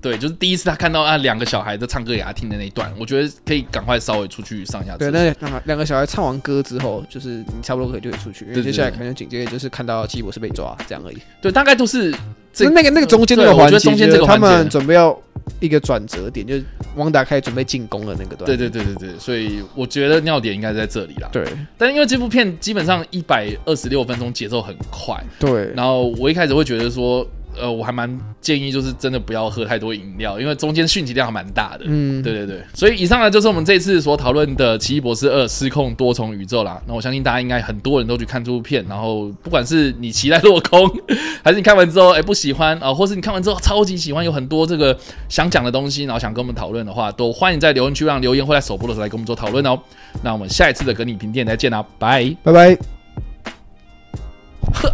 对，就是第一次他看到啊两个小孩在唱歌给他听的那一段，我觉得可以赶快稍微出去上一下对。那两个两个小孩唱完歌之后，就是你差不多可以就可以出去，因为接下来可能紧接着就是看到奇异博士被抓这样而已。对，大概都是这那那个那个中间那个环节，中间这个就是他们准备要一个转折点，就是汪达开始准备进攻的那个段。对对对对对，所以我觉得尿点应该在这里啦。对但因为这部片基本上一百二十六分钟，节奏很快，对然后我一开始会觉得说，呃，我还蛮建议就是真的不要喝太多饮料，因为中间讯息量还蛮大的。嗯，对对对，所以以上呢就是我们这次所讨论的《奇异博士二：失控多重宇宙》啦。那我相信大家应该很多人都去看这部片，然后不管是你期待落空，还是你看完之后哎不喜欢啊、或是你看完之后超级喜欢，有很多这个想讲的东西，然后想跟我们讨论的话，都欢迎在留言区让留言或在首播的时候来跟我们做讨论哦。那我们下一次的跟你评电再见啦，拜。拜拜。呵